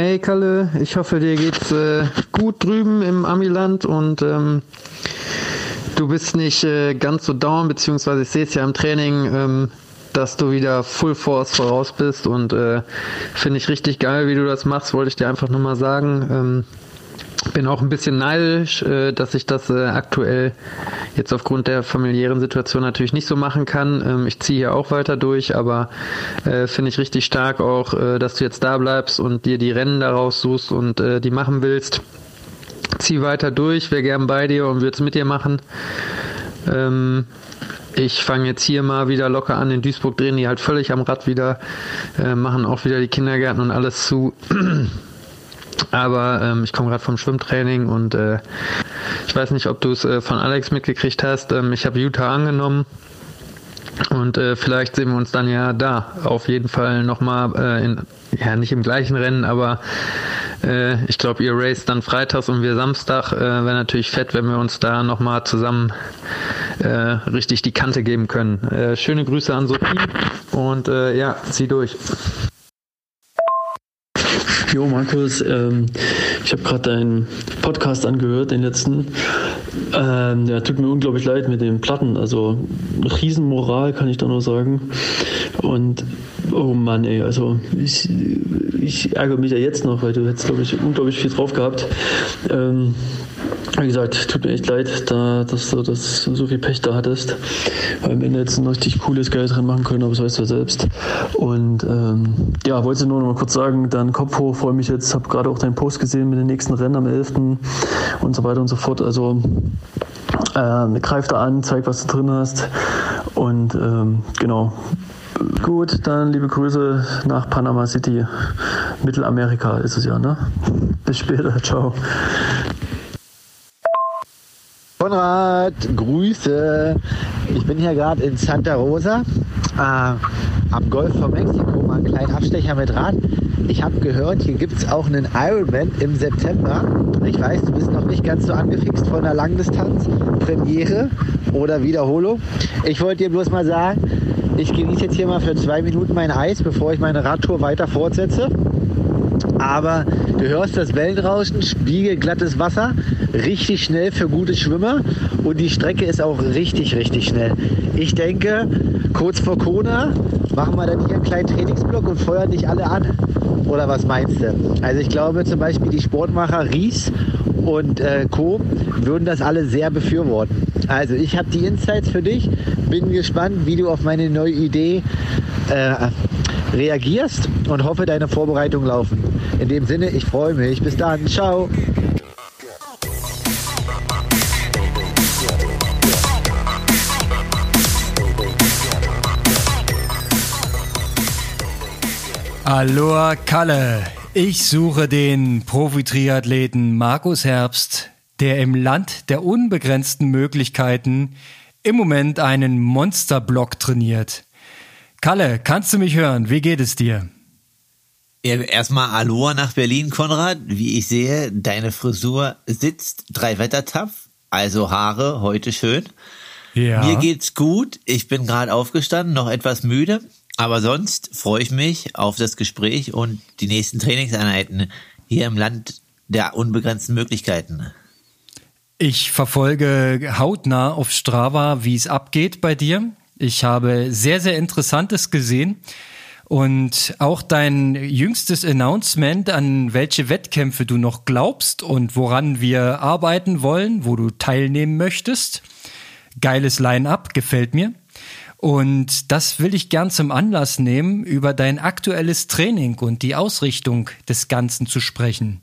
Hey Kalle, ich hoffe dir geht's äh, gut drüben im Amiland und ähm, du bist nicht äh, ganz so down, beziehungsweise ich sehe es ja im Training, ähm, dass du wieder Full Force voraus bist und äh, finde ich richtig geil, wie du das machst, wollte ich dir einfach nur mal sagen. Ähm, bin auch ein bisschen neidisch, äh, dass ich das äh, aktuell jetzt aufgrund der familiären Situation natürlich nicht so machen kann. Ähm, ich ziehe hier auch weiter durch, aber äh, finde ich richtig stark auch, dass du jetzt da bleibst und dir die Rennen daraus suchst und die machen willst. Zieh weiter durch, wäre gern bei dir und würde es mit dir machen. Ähm, ich fange jetzt hier mal wieder locker an. In Duisburg drehen die halt völlig am Rad wieder, machen auch wieder die Kindergärten und alles zu. Aber ähm, ich komme gerade vom Schwimmtraining und äh, ich weiß nicht, ob du es äh, von Alex mitgekriegt hast. Ähm, ich habe Utah angenommen. Und äh, vielleicht sehen wir uns dann ja da. Auf jeden Fall nochmal äh, ja, nicht im gleichen Rennen, aber äh, ich glaube, ihr race dann freitags und wir Samstag. Äh, Wäre natürlich fett, wenn wir uns da nochmal zusammen äh, richtig die Kante geben können. Äh, schöne Grüße an Sophie und äh, ja, zieh durch. Jo, Markus, ähm, ich habe gerade deinen Podcast angehört, den letzten. Ähm, ja, tut mir unglaublich leid mit den Platten. Also Riesenmoral kann ich da nur sagen. Und oh Mann, ey, also ich, ich ärgere mich ja jetzt noch, weil du hättest, glaube ich, unglaublich viel drauf gehabt. Ähm, wie gesagt, tut mir echt leid, da, dass du das so viel Pech da hattest. Weil am Ende jetzt ein richtig cooles Geld drin machen können, aber das weißt du ja selbst. Und ähm, ja, wollte nur noch mal kurz sagen, dann Kopf hoch, freue mich jetzt, habe gerade auch deinen Post gesehen mit den nächsten Rennen am 11. und so weiter und so fort. Also äh, greif da an, zeig, was du drin hast. Und ähm, genau. Gut, dann liebe Grüße nach Panama City. Mittelamerika ist es ja, ne? Bis später, ciao. Konrad, Grüße. Ich bin hier gerade in Santa Rosa äh, am Golf von Mexiko, mal einen kleinen Abstecher mit Rad. Ich habe gehört, hier gibt es auch einen Ironman im September. Ich weiß, du bist noch nicht ganz so angefixt von der Langdistanz, Premiere oder Wiederholung. Ich wollte dir bloß mal sagen, ich genieße jetzt hier mal für zwei Minuten mein Eis, bevor ich meine Radtour weiter fortsetze. Aber du hörst das Wellenrauschen, spiegelglattes Wasser, richtig schnell für gute Schwimmer und die Strecke ist auch richtig, richtig schnell. Ich denke, kurz vor Kona machen wir dann hier einen kleinen Trainingsblock und feuern dich alle an. Oder was meinst du? Also ich glaube zum Beispiel die Sportmacher Ries und äh, Co. würden das alle sehr befürworten. Also ich habe die Insights für dich, bin gespannt, wie du auf meine neue Idee äh, reagierst und hoffe, deine Vorbereitungen laufen. In dem Sinne, ich freue mich. Bis dann. Ciao. Aloha Kalle. Ich suche den Profi-Triathleten Markus Herbst, der im Land der unbegrenzten Möglichkeiten im Moment einen Monsterblock trainiert. Kalle, kannst du mich hören? Wie geht es dir? Erstmal Aloha nach Berlin, Konrad. Wie ich sehe, deine Frisur sitzt drei Wettertaff, also Haare heute schön. Ja. Mir geht's gut. Ich bin gerade aufgestanden, noch etwas müde, aber sonst freue ich mich auf das Gespräch und die nächsten Trainingseinheiten hier im Land der unbegrenzten Möglichkeiten. Ich verfolge hautnah auf Strava, wie es abgeht bei dir. Ich habe sehr, sehr Interessantes gesehen. Und auch dein jüngstes Announcement, an welche Wettkämpfe du noch glaubst und woran wir arbeiten wollen, wo du teilnehmen möchtest. Geiles Line-up, gefällt mir. Und das will ich gern zum Anlass nehmen, über dein aktuelles Training und die Ausrichtung des Ganzen zu sprechen.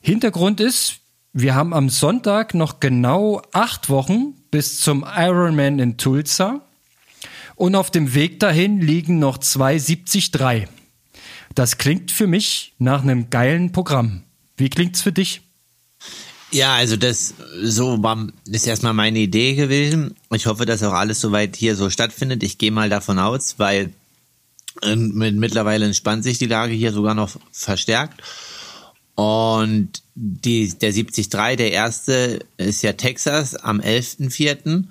Hintergrund ist, wir haben am Sonntag noch genau acht Wochen bis zum Ironman in Tulsa. Und auf dem Weg dahin liegen noch zwei 73. Das klingt für mich nach einem geilen Programm. Wie klingt's für dich? Ja, also das so war, ist erstmal meine Idee gewesen. Ich hoffe, dass auch alles soweit hier so stattfindet. Ich gehe mal davon aus, weil äh, mittlerweile entspannt sich die Lage hier sogar noch verstärkt. Und die, der 73, der erste, ist ja Texas am 11.04.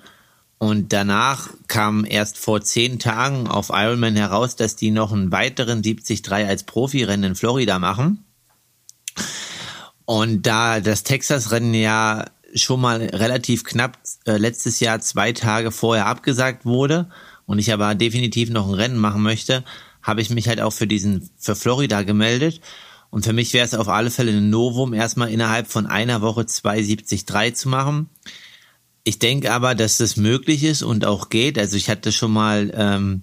Und danach kam erst vor zehn Tagen auf Ironman heraus, dass die noch einen weiteren 73 als Profirennen in Florida machen. Und da das Texas-Rennen ja schon mal relativ knapp äh, letztes Jahr zwei Tage vorher abgesagt wurde und ich aber definitiv noch ein Rennen machen möchte, habe ich mich halt auch für diesen, für Florida gemeldet. Und für mich wäre es auf alle Fälle ein Novum, erstmal innerhalb von einer Woche 2,73 zu machen. Ich denke aber, dass das möglich ist und auch geht. Also ich hatte schon mal ähm,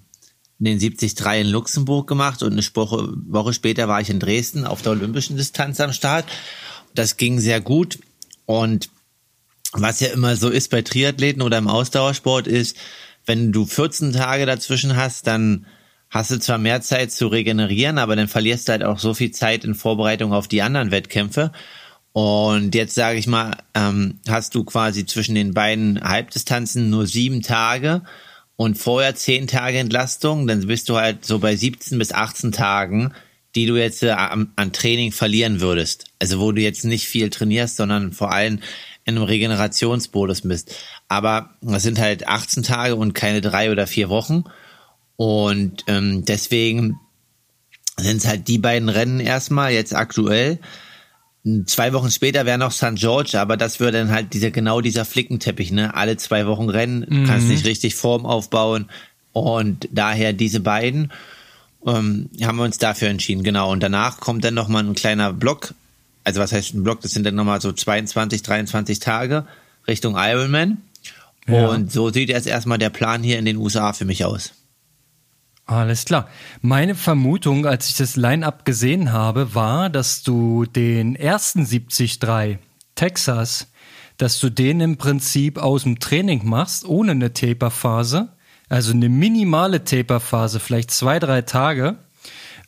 den 73 in Luxemburg gemacht und eine Woche, Woche später war ich in Dresden auf der olympischen Distanz am Start. Das ging sehr gut und was ja immer so ist bei Triathleten oder im Ausdauersport ist, wenn du 14 Tage dazwischen hast, dann hast du zwar mehr Zeit zu regenerieren, aber dann verlierst du halt auch so viel Zeit in Vorbereitung auf die anderen Wettkämpfe. Und jetzt sage ich mal, ähm, hast du quasi zwischen den beiden Halbdistanzen nur sieben Tage und vorher zehn Tage Entlastung, dann bist du halt so bei 17 bis 18 Tagen, die du jetzt äh, an, Training verlieren würdest. Also wo du jetzt nicht viel trainierst, sondern vor allem in einem Regenerationsmodus bist. Aber das sind halt 18 Tage und keine drei oder vier Wochen. Und ähm, deswegen sind es halt die beiden Rennen erstmal jetzt aktuell. Zwei Wochen später wäre noch St. George, aber das würde dann halt dieser genau dieser Flickenteppich, ne? Alle zwei Wochen Rennen, mhm. kannst nicht richtig Form aufbauen. Und daher diese beiden ähm, haben wir uns dafür entschieden, genau. Und danach kommt dann nochmal ein kleiner Block also was heißt ein Block, das sind dann nochmal so 22, 23 Tage Richtung Ironman. Ja. Und so sieht jetzt erstmal der Plan hier in den USA für mich aus. Alles klar. Meine Vermutung, als ich das Line-Up gesehen habe, war, dass du den ersten 73 Texas, dass du den im Prinzip aus dem Training machst, ohne eine Taper-Phase. Also eine minimale Taper-Phase, vielleicht zwei, drei Tage.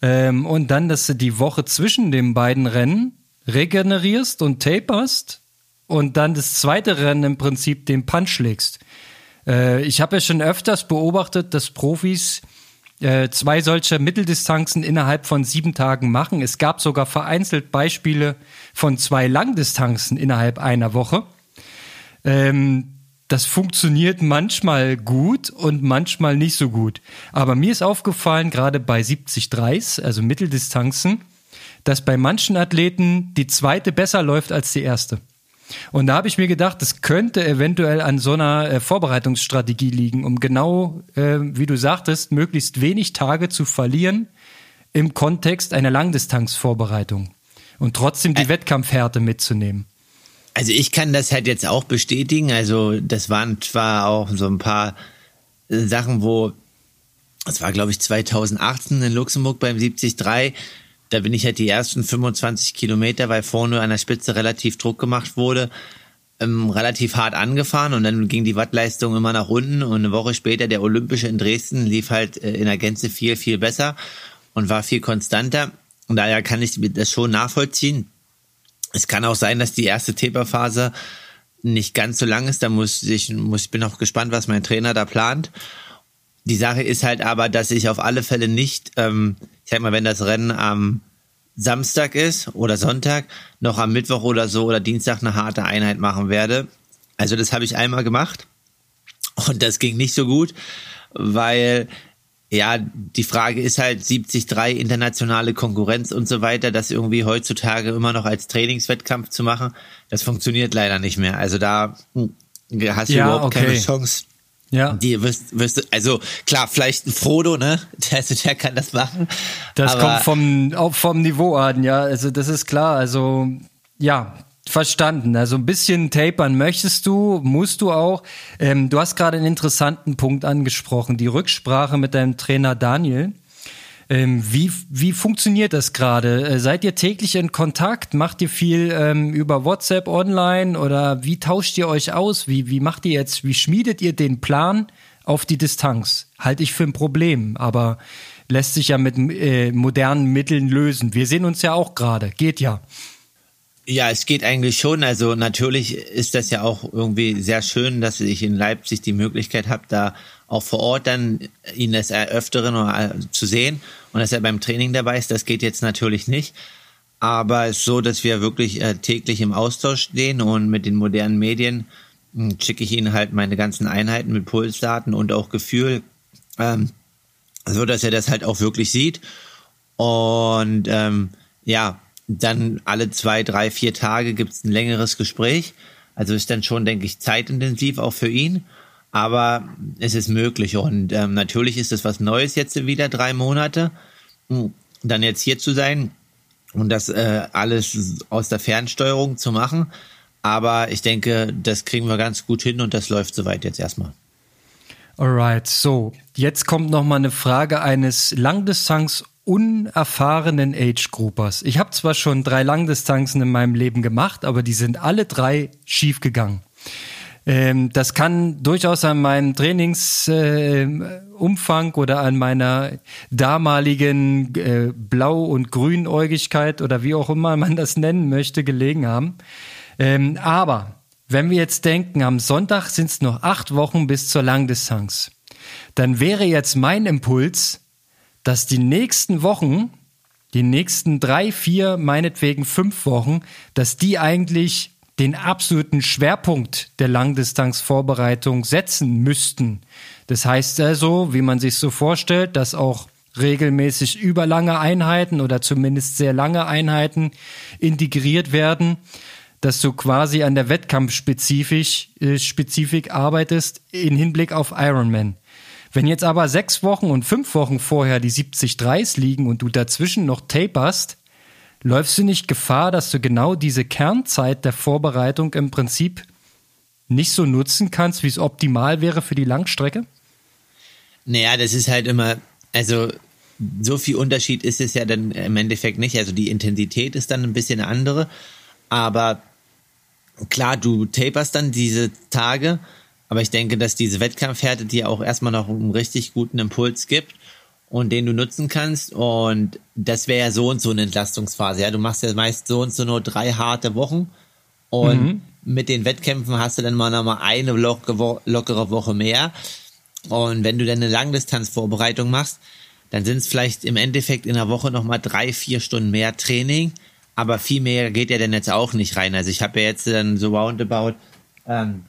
Ähm, und dann, dass du die Woche zwischen den beiden Rennen regenerierst und taperst und dann das zweite Rennen im Prinzip den Punch legst. Äh, ich habe ja schon öfters beobachtet, dass Profis äh, zwei solcher Mitteldistanzen innerhalb von sieben Tagen machen. Es gab sogar vereinzelt Beispiele von zwei Langdistanzen innerhalb einer Woche. Ähm, das funktioniert manchmal gut und manchmal nicht so gut. Aber mir ist aufgefallen, gerade bei 70 Dreis, also Mitteldistanzen, dass bei manchen Athleten die zweite besser läuft als die erste. Und da habe ich mir gedacht, das könnte eventuell an so einer äh, Vorbereitungsstrategie liegen, um genau, äh, wie du sagtest, möglichst wenig Tage zu verlieren im Kontext einer Langdistanzvorbereitung und trotzdem die Ä Wettkampfhärte mitzunehmen. Also ich kann das halt jetzt auch bestätigen. Also das waren zwar auch so ein paar äh, Sachen, wo das war glaube ich 2018 in Luxemburg beim 73 da bin ich halt die ersten 25 Kilometer, weil vorne an der Spitze relativ Druck gemacht wurde, ähm, relativ hart angefahren und dann ging die Wattleistung immer nach unten und eine Woche später der Olympische in Dresden lief halt äh, in der Gänze viel, viel besser und war viel konstanter und daher kann ich das schon nachvollziehen. Es kann auch sein, dass die erste Taperphase nicht ganz so lang ist, da muss ich, muss, ich bin auch gespannt, was mein Trainer da plant. Die Sache ist halt aber, dass ich auf alle Fälle nicht, ähm, ich sag mal, wenn das Rennen am Samstag ist oder Sonntag, noch am Mittwoch oder so oder Dienstag eine harte Einheit machen werde. Also das habe ich einmal gemacht und das ging nicht so gut, weil ja, die Frage ist halt 73 internationale Konkurrenz und so weiter, das irgendwie heutzutage immer noch als Trainingswettkampf zu machen, das funktioniert leider nicht mehr. Also da hm, hast du ja, überhaupt okay. keine Chance. Ja. Die wirst, wirst also klar, vielleicht ein Frodo, ne? Der, der kann das machen. Das kommt vom, auch vom Niveau an, ja. Also das ist klar. Also ja, verstanden. Also ein bisschen tapern möchtest du, musst du auch. Ähm, du hast gerade einen interessanten Punkt angesprochen, die Rücksprache mit deinem Trainer Daniel. Ähm, wie, wie funktioniert das gerade? Äh, seid ihr täglich in Kontakt? Macht ihr viel ähm, über WhatsApp online oder wie tauscht ihr euch aus? Wie, wie macht ihr jetzt, wie schmiedet ihr den Plan auf die Distanz? Halte ich für ein Problem, aber lässt sich ja mit äh, modernen Mitteln lösen. Wir sehen uns ja auch gerade, geht ja. Ja, es geht eigentlich schon. Also natürlich ist das ja auch irgendwie sehr schön, dass ich in Leipzig die Möglichkeit habe, da auch vor Ort dann ihn des Öfteren äh, zu sehen und dass er beim Training dabei ist, das geht jetzt natürlich nicht. Aber es ist so, dass wir wirklich äh, täglich im Austausch stehen und mit den modernen Medien hm, schicke ich ihm halt meine ganzen Einheiten mit Pulsdaten und auch Gefühl, ähm, so dass er das halt auch wirklich sieht. Und ähm, ja, dann alle zwei, drei, vier Tage gibt's ein längeres Gespräch. Also ist dann schon, denke ich, zeitintensiv auch für ihn. Aber es ist möglich. Und ähm, natürlich ist es was Neues jetzt wieder, drei Monate. Dann jetzt hier zu sein und das äh, alles aus der Fernsteuerung zu machen. Aber ich denke, das kriegen wir ganz gut hin und das läuft soweit jetzt erstmal. Alright, so, jetzt kommt noch mal eine Frage eines Langdistanz unerfahrenen Age-Groupers. Ich habe zwar schon drei Langdistanzen in meinem Leben gemacht, aber die sind alle drei schiefgegangen. Ähm, das kann durchaus an meinem Trainingsumfang äh, oder an meiner damaligen äh, Blau- und Grünäugigkeit oder wie auch immer man das nennen möchte, gelegen haben. Ähm, aber wenn wir jetzt denken, am Sonntag sind es noch acht Wochen bis zur Langdistanz, dann wäre jetzt mein Impuls, dass die nächsten Wochen, die nächsten drei, vier, meinetwegen fünf Wochen, dass die eigentlich den absoluten Schwerpunkt der Langdistanzvorbereitung setzen müssten. Das heißt also, wie man sich so vorstellt, dass auch regelmäßig überlange Einheiten oder zumindest sehr lange Einheiten integriert werden, dass du quasi an der Wettkampfspezifik äh, Spezifik arbeitest in Hinblick auf Ironman. Wenn jetzt aber sechs Wochen und fünf Wochen vorher die 70 Dreis liegen und du dazwischen noch taperst, läufst du nicht Gefahr, dass du genau diese Kernzeit der Vorbereitung im Prinzip nicht so nutzen kannst, wie es optimal wäre für die Langstrecke? Naja, das ist halt immer, also so viel Unterschied ist es ja dann im Endeffekt nicht. Also die Intensität ist dann ein bisschen andere, aber klar, du taperst dann diese Tage aber ich denke, dass diese Wettkampfhärte dir auch erstmal noch einen richtig guten Impuls gibt und den du nutzen kannst. Und das wäre ja so und so eine Entlastungsphase. Ja, du machst ja meist so und so nur drei harte Wochen. Und mhm. mit den Wettkämpfen hast du dann mal nochmal eine lockere Woche mehr. Und wenn du dann eine Langdistanzvorbereitung machst, dann sind es vielleicht im Endeffekt in der Woche nochmal drei, vier Stunden mehr Training. Aber viel mehr geht ja dann jetzt auch nicht rein. Also ich habe ja jetzt dann so roundabout ähm,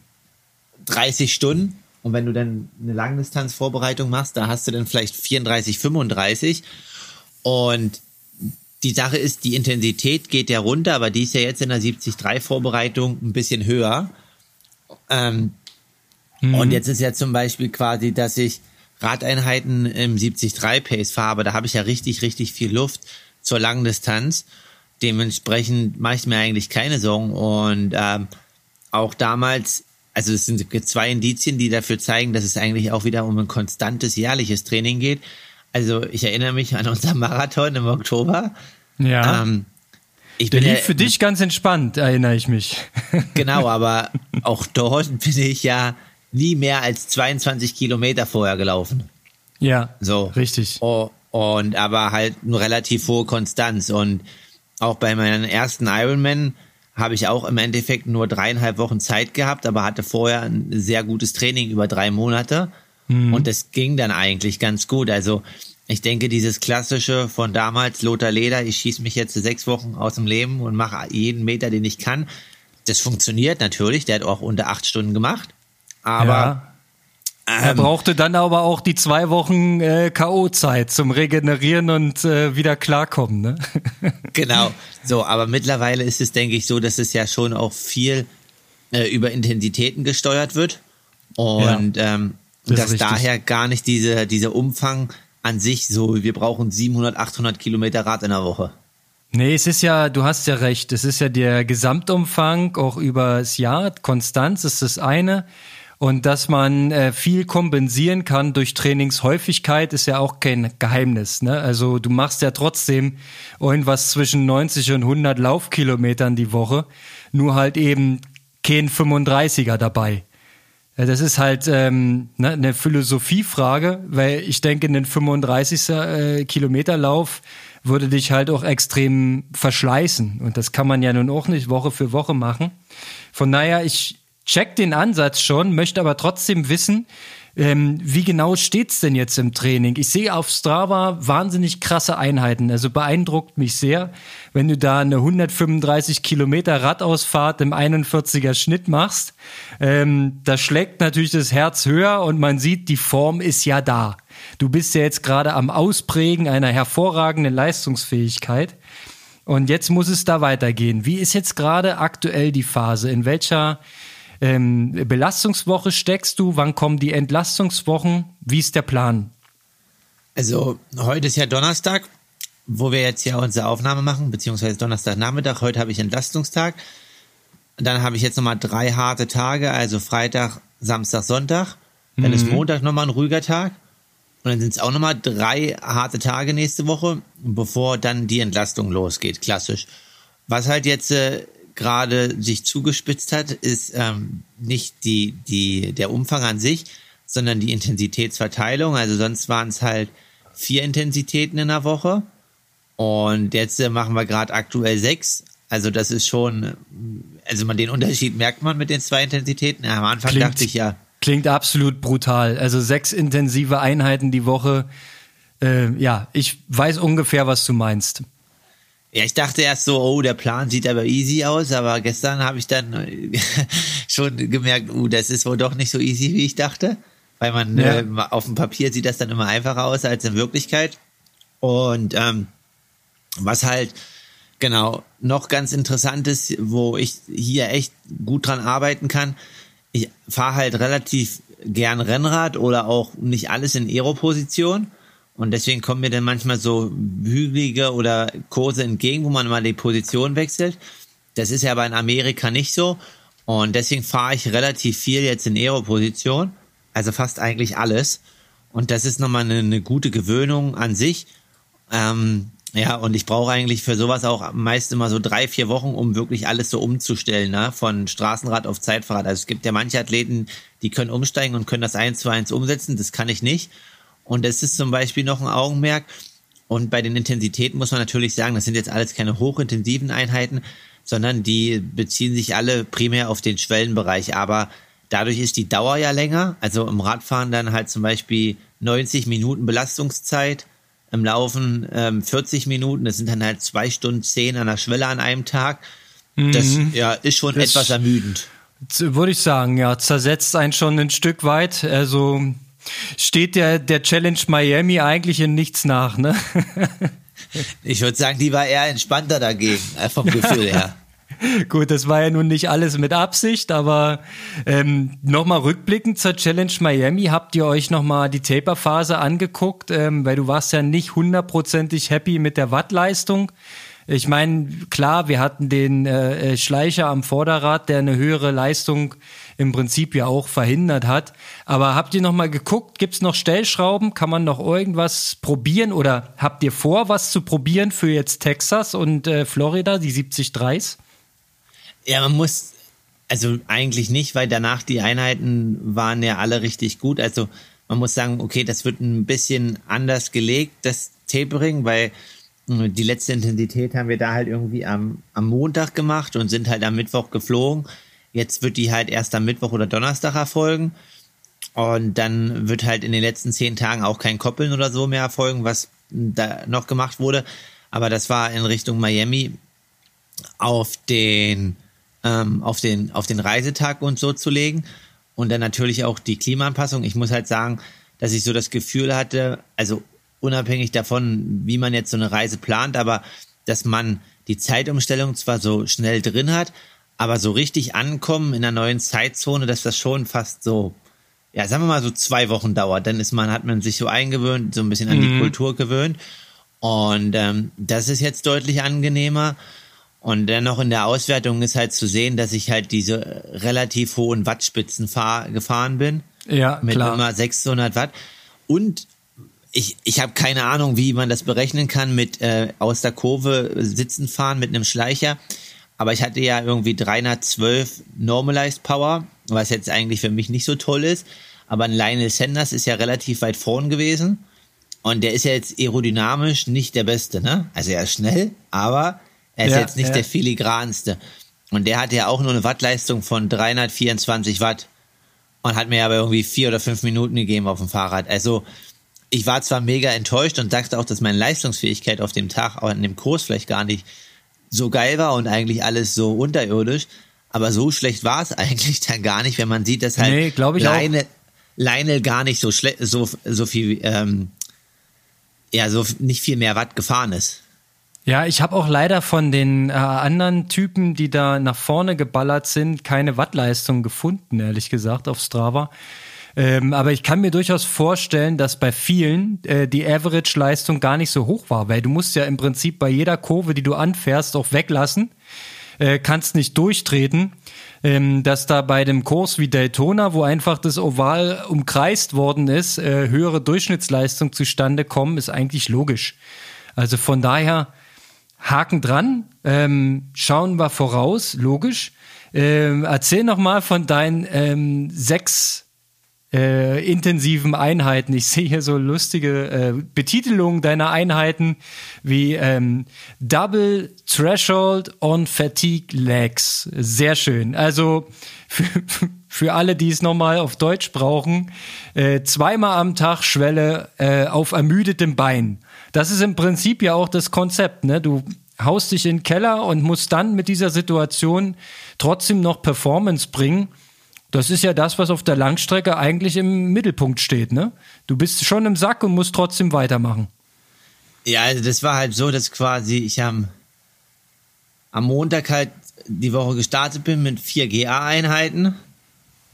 30 Stunden. Und wenn du dann eine Langdistanzvorbereitung machst, da hast du dann vielleicht 34, 35. Und die Sache ist, die Intensität geht ja runter, aber die ist ja jetzt in der 73-Vorbereitung ein bisschen höher. Ähm, mhm. Und jetzt ist ja zum Beispiel quasi, dass ich Radeinheiten im 73 Pace fahre, da habe ich ja richtig, richtig viel Luft zur langen Distanz. Dementsprechend mache ich mir eigentlich keine Sorgen. Und ähm, auch damals also es sind zwei Indizien, die dafür zeigen, dass es eigentlich auch wieder um ein konstantes jährliches Training geht. Also ich erinnere mich an unser Marathon im Oktober. Ja. Ähm, ich Der bin lief ja, für dich ganz entspannt, erinnere ich mich. Genau, aber auch dort bin ich ja nie mehr als 22 Kilometer vorher gelaufen. Ja, so richtig. Oh, und aber halt eine relativ hohe Konstanz und auch bei meinem ersten Ironman habe ich auch im Endeffekt nur dreieinhalb Wochen Zeit gehabt, aber hatte vorher ein sehr gutes Training über drei Monate. Mhm. Und das ging dann eigentlich ganz gut. Also ich denke, dieses klassische von damals, Lothar Leder, ich schieße mich jetzt sechs Wochen aus dem Leben und mache jeden Meter, den ich kann. Das funktioniert natürlich. Der hat auch unter acht Stunden gemacht. Aber ja. Er ähm, brauchte dann aber auch die zwei Wochen äh, K.O.-Zeit zum Regenerieren und äh, wieder klarkommen. Ne? genau. So, aber mittlerweile ist es, denke ich, so, dass es ja schon auch viel äh, über Intensitäten gesteuert wird. Und ja, ähm, das dass daher gar nicht diese, dieser Umfang an sich so, wir brauchen 700, 800 Kilometer Rad in der Woche. Nee, es ist ja, du hast ja recht, es ist ja der Gesamtumfang, auch über das Jahr. Konstanz ist das eine. Und dass man äh, viel kompensieren kann durch Trainingshäufigkeit, ist ja auch kein Geheimnis. Ne? Also du machst ja trotzdem irgendwas zwischen 90 und 100 Laufkilometern die Woche, nur halt eben kein 35er dabei. Das ist halt ähm, ne, eine Philosophiefrage, weil ich denke, ein 35 äh, Kilometer Lauf würde dich halt auch extrem verschleißen. Und das kann man ja nun auch nicht Woche für Woche machen. Von daher, ich, check den Ansatz schon, möchte aber trotzdem wissen, Ähm, wie genau steht's denn jetzt im Training? Ich sehe auf Strava wahnsinnig krasse Einheiten. Also beeindruckt mich sehr, wenn du da eine 135 Kilometer Radausfahrt im 41er Schnitt machst. Ähm, da schlägt natürlich das Herz höher und man sieht, die Form ist ja da. Du bist ja jetzt gerade am Ausprägen einer hervorragenden Leistungsfähigkeit. Und jetzt muss es da weitergehen. Wie ist jetzt gerade aktuell die Phase? In welcher ähm, Belastungswoche steckst du? Wann kommen die Entlastungswochen? Wie ist der Plan? Also heute ist ja Donnerstag, wo wir jetzt ja unsere Aufnahme machen, beziehungsweise Donnerstagnachmittag. Heute habe ich Entlastungstag. Dann habe ich jetzt nochmal drei harte Tage, also Freitag, Samstag, Sonntag. Dann mhm. ist Montag nochmal ein ruhiger Tag. Und dann sind es auch nochmal drei harte Tage nächste Woche, bevor dann die Entlastung losgeht, klassisch. Was halt jetzt äh, gerade sich zugespitzt hat, ist ähm, nicht die, die, der Umfang an sich, sondern die Intensitätsverteilung. Also sonst waren es halt vier Intensitäten in der Woche. Und jetzt äh, machen wir gerade aktuell sechs. Also das ist schon, also man den Unterschied merkt man mit den zwei Intensitäten. Ja, am Anfang klingt, dachte ich ja. Klingt absolut brutal. Also sechs intensive Einheiten die Woche. Äh, ja, ich weiß ungefähr, was du meinst. Ja, ich dachte erst so, oh, der Plan sieht aber easy aus, aber gestern habe ich dann schon gemerkt, uh, das ist wohl doch nicht so easy, wie ich dachte. Weil man ja. äh, auf dem Papier sieht das dann immer einfacher aus als in Wirklichkeit. Und ähm, was halt genau noch ganz interessant ist, wo ich hier echt gut dran arbeiten kann, ich fahre halt relativ gern Rennrad oder auch nicht alles in Aero-Position. Und deswegen kommen mir dann manchmal so hügelige oder Kurse entgegen, wo man mal die Position wechselt. Das ist ja aber in Amerika nicht so. Und deswegen fahre ich relativ viel jetzt in Aero-Position. Also fast eigentlich alles. Und das ist nochmal eine, eine gute Gewöhnung an sich. Ähm, ja, und ich brauche eigentlich für sowas auch meist immer so drei, vier Wochen, um wirklich alles so umzustellen, ne? von Straßenrad auf Zeitfahrrad. Also es gibt ja manche Athleten, die können umsteigen und können das eins zu eins umsetzen. Das kann ich nicht. Und das ist zum Beispiel noch ein Augenmerk. Und bei den Intensitäten muss man natürlich sagen, das sind jetzt alles keine hochintensiven Einheiten, sondern die beziehen sich alle primär auf den Schwellenbereich. Aber dadurch ist die Dauer ja länger. Also im Radfahren dann halt zum Beispiel 90 Minuten Belastungszeit, im Laufen ähm, 40 Minuten. Das sind dann halt zwei Stunden zehn an der Schwelle an einem Tag. Das mhm. ja, ist schon das etwas ermüdend. Würde ich sagen, ja, zersetzt einen schon ein Stück weit. Also steht der, der Challenge Miami eigentlich in nichts nach, ne? ich würde sagen, die war eher entspannter dagegen, äh, vom Gefühl her. Gut, das war ja nun nicht alles mit Absicht, aber ähm, nochmal rückblickend zur Challenge Miami, habt ihr euch nochmal die Taper-Phase angeguckt, ähm, weil du warst ja nicht hundertprozentig happy mit der Wattleistung. Ich meine, klar, wir hatten den äh, äh, Schleicher am Vorderrad, der eine höhere Leistung im Prinzip ja auch verhindert hat. Aber habt ihr noch mal geguckt, gibt's noch Stellschrauben? Kann man noch irgendwas probieren? Oder habt ihr vor, was zu probieren für jetzt Texas und äh, Florida, die 70 Dreis? Ja, man muss, also eigentlich nicht, weil danach die Einheiten waren ja alle richtig gut. Also man muss sagen, okay, das wird ein bisschen anders gelegt, das Tapering, weil die letzte Intensität haben wir da halt irgendwie am, am Montag gemacht und sind halt am Mittwoch geflogen. Jetzt wird die halt erst am Mittwoch oder Donnerstag erfolgen. Und dann wird halt in den letzten zehn Tagen auch kein Koppeln oder so mehr erfolgen, was da noch gemacht wurde. Aber das war in Richtung Miami auf den, ähm, auf den, auf den Reisetag und so zu legen. Und dann natürlich auch die Klimaanpassung. Ich muss halt sagen, dass ich so das Gefühl hatte, also unabhängig davon, wie man jetzt so eine Reise plant, aber dass man die Zeitumstellung zwar so schnell drin hat, aber so richtig ankommen in einer neuen Zeitzone, dass das schon fast so, ja, sagen wir mal so zwei Wochen dauert. Dann ist man, hat man sich so eingewöhnt, so ein bisschen an die mhm. Kultur gewöhnt. Und ähm, das ist jetzt deutlich angenehmer. Und dennoch in der Auswertung ist halt zu sehen, dass ich halt diese relativ hohen Wattspitzen fahr, gefahren bin. Ja, mit klar. immer 600 Watt. Und ich, ich habe keine Ahnung, wie man das berechnen kann mit äh, aus der Kurve sitzen fahren mit einem Schleicher. Aber ich hatte ja irgendwie 312 Normalized Power, was jetzt eigentlich für mich nicht so toll ist. Aber ein Lionel Sanders ist ja relativ weit vorn gewesen. Und der ist ja jetzt aerodynamisch nicht der Beste, ne? Also er ist schnell, aber er ist ja, jetzt nicht ja. der filigranste. Und der hat ja auch nur eine Wattleistung von 324 Watt. und hat mir aber irgendwie vier oder fünf Minuten gegeben auf dem Fahrrad. Also ich war zwar mega enttäuscht und sagte auch, dass meine Leistungsfähigkeit auf dem Tag, auch in dem Kurs vielleicht gar nicht so geil war und eigentlich alles so unterirdisch, aber so schlecht war es eigentlich dann gar nicht, wenn man sieht, dass halt nee, ich Leine, Lionel gar nicht so schlecht, so, so viel, ähm, ja, so nicht viel mehr Watt gefahren ist. Ja, ich habe auch leider von den äh, anderen Typen, die da nach vorne geballert sind, keine Wattleistung gefunden, ehrlich gesagt, auf Strava. Ähm, aber ich kann mir durchaus vorstellen, dass bei vielen äh, die Average-Leistung gar nicht so hoch war, weil du musst ja im Prinzip bei jeder Kurve, die du anfährst, auch weglassen, äh, kannst nicht durchtreten. Ähm, dass da bei dem Kurs wie Daytona, wo einfach das Oval umkreist worden ist, äh, höhere Durchschnittsleistung zustande kommen, ist eigentlich logisch. Also von daher Haken dran, ähm, schauen wir voraus, logisch. Ähm, erzähl noch mal von deinen ähm, sechs äh, intensiven Einheiten. Ich sehe hier so lustige äh, Betitelungen deiner Einheiten wie ähm, Double Threshold on Fatigue Legs. Sehr schön. Also für, für alle, die es nochmal auf Deutsch brauchen, äh, zweimal am Tag Schwelle äh, auf ermüdetem Bein. Das ist im Prinzip ja auch das Konzept. Ne? Du haust dich in den Keller und musst dann mit dieser Situation trotzdem noch Performance bringen. Das ist ja das, was auf der Langstrecke eigentlich im Mittelpunkt steht. Ne? Du bist schon im Sack und musst trotzdem weitermachen. Ja, also das war halt so, dass quasi ich am, am Montag halt die Woche gestartet bin mit vier GA-Einheiten.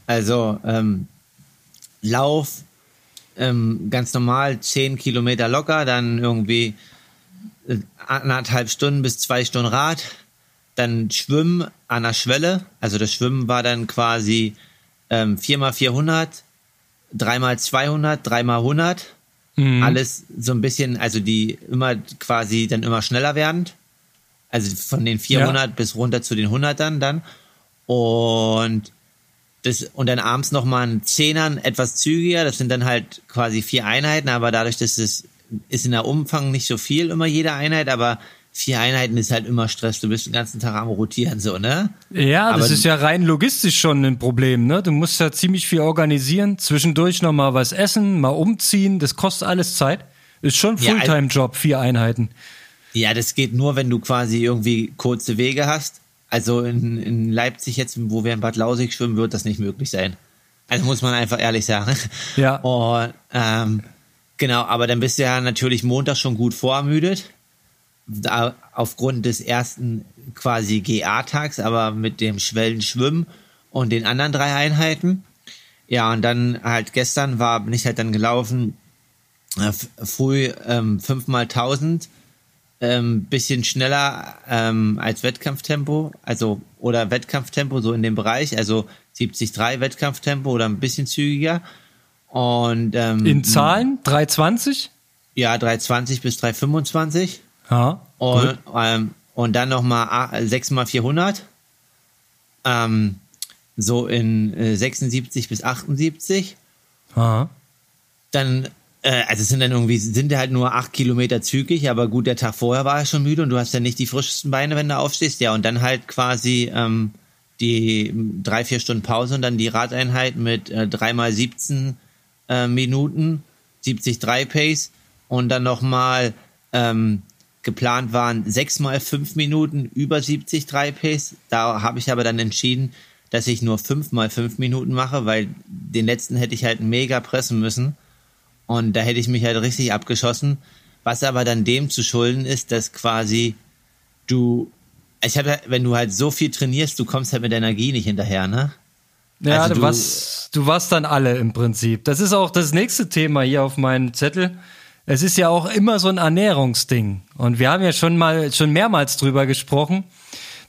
Also ähm, Lauf, ähm, ganz normal, 10 Kilometer locker, dann irgendwie äh, anderthalb Stunden bis zwei Stunden Rad, dann Schwimmen an der Schwelle, also das Schwimmen war dann quasi ähm, 4x400, 3x200, 3x100, mhm. alles so ein bisschen, also die immer quasi dann immer schneller werdend, also von den 400 ja. bis runter zu den 100ern dann und das, und dann abends nochmal ein Zehnern etwas zügiger. Das sind dann halt quasi vier Einheiten, aber dadurch, dass es ist in der Umfang nicht so viel immer jede Einheit, aber vier Einheiten ist halt immer Stress. Du bist den ganzen Tag am Rotieren, so, ne? Ja, aber das ist ja rein logistisch schon ein Problem, ne? Du musst ja ziemlich viel organisieren, zwischendurch nochmal was essen, mal umziehen, das kostet alles Zeit. Ist schon Fulltime-Job, vier Einheiten. Ja, das geht nur, wenn du quasi irgendwie kurze Wege hast. Also in, in Leipzig jetzt, wo wir in Bad Lausig schwimmen, wird das nicht möglich sein. Also muss man einfach ehrlich sagen. Ja. Und ähm, genau, aber dann bist du ja natürlich Montag schon gut vorermüdet. Da, aufgrund des ersten quasi GA-Tags, aber mit dem Schwellenschwimmen und den anderen drei Einheiten. Ja, und dann halt gestern war, bin ich halt dann gelaufen, äh, früh ähm, fünfmal tausend ähm, bisschen schneller ähm, als Wettkampftempo, also oder Wettkampftempo so in dem Bereich, also 73 Wettkampftempo oder ein bisschen zügiger. Und ähm, in Zahlen 320? Ja, 320 bis 325. Ja. Und, ähm, und dann nochmal 6 mal 400. Ähm, so in äh, 76 bis 78. Aha. Dann äh, also es sind dann irgendwie, sind halt nur acht Kilometer zügig, aber gut, der Tag vorher war er schon müde und du hast ja nicht die frischesten Beine, wenn du aufstehst. Ja, und dann halt quasi ähm, die drei, vier Stunden Pause und dann die Radeinheit mit äh, dreimal 17 äh, Minuten, 73 Pace und dann nochmal ähm, geplant waren sechsmal fünf Minuten über 70 Pace. Da habe ich aber dann entschieden, dass ich nur fünfmal fünf Minuten mache, weil den letzten hätte ich halt mega pressen müssen. Und da hätte ich mich halt richtig abgeschossen. Was aber dann dem zu schulden ist, dass quasi du, ich habe, wenn du halt so viel trainierst, du kommst halt mit der Energie nicht hinterher, ne? Ja, also du, warst, du warst dann alle im Prinzip. Das ist auch das nächste Thema hier auf meinem Zettel. Es ist ja auch immer so ein Ernährungsding. Und wir haben ja schon mal, schon mehrmals drüber gesprochen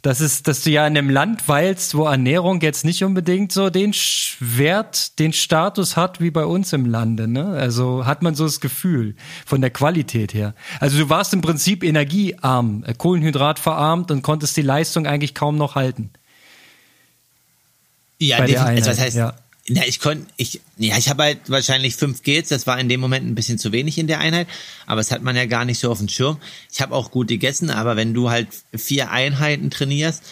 das ist, dass du ja in einem Land weilst, wo Ernährung jetzt nicht unbedingt so den Wert, den Status hat wie bei uns im Lande. Ne? Also hat man so das Gefühl von der Qualität her. Also du warst im Prinzip energiearm, äh, Kohlenhydrat verarmt und konntest die Leistung eigentlich kaum noch halten. Ja, definitiv. Also was heißt, ja. Ja, ich konnte, ich, ja, ich habe halt wahrscheinlich fünf Gels, das war in dem Moment ein bisschen zu wenig in der Einheit, aber das hat man ja gar nicht so auf dem Schirm. Ich habe auch gut gegessen, aber wenn du halt vier Einheiten trainierst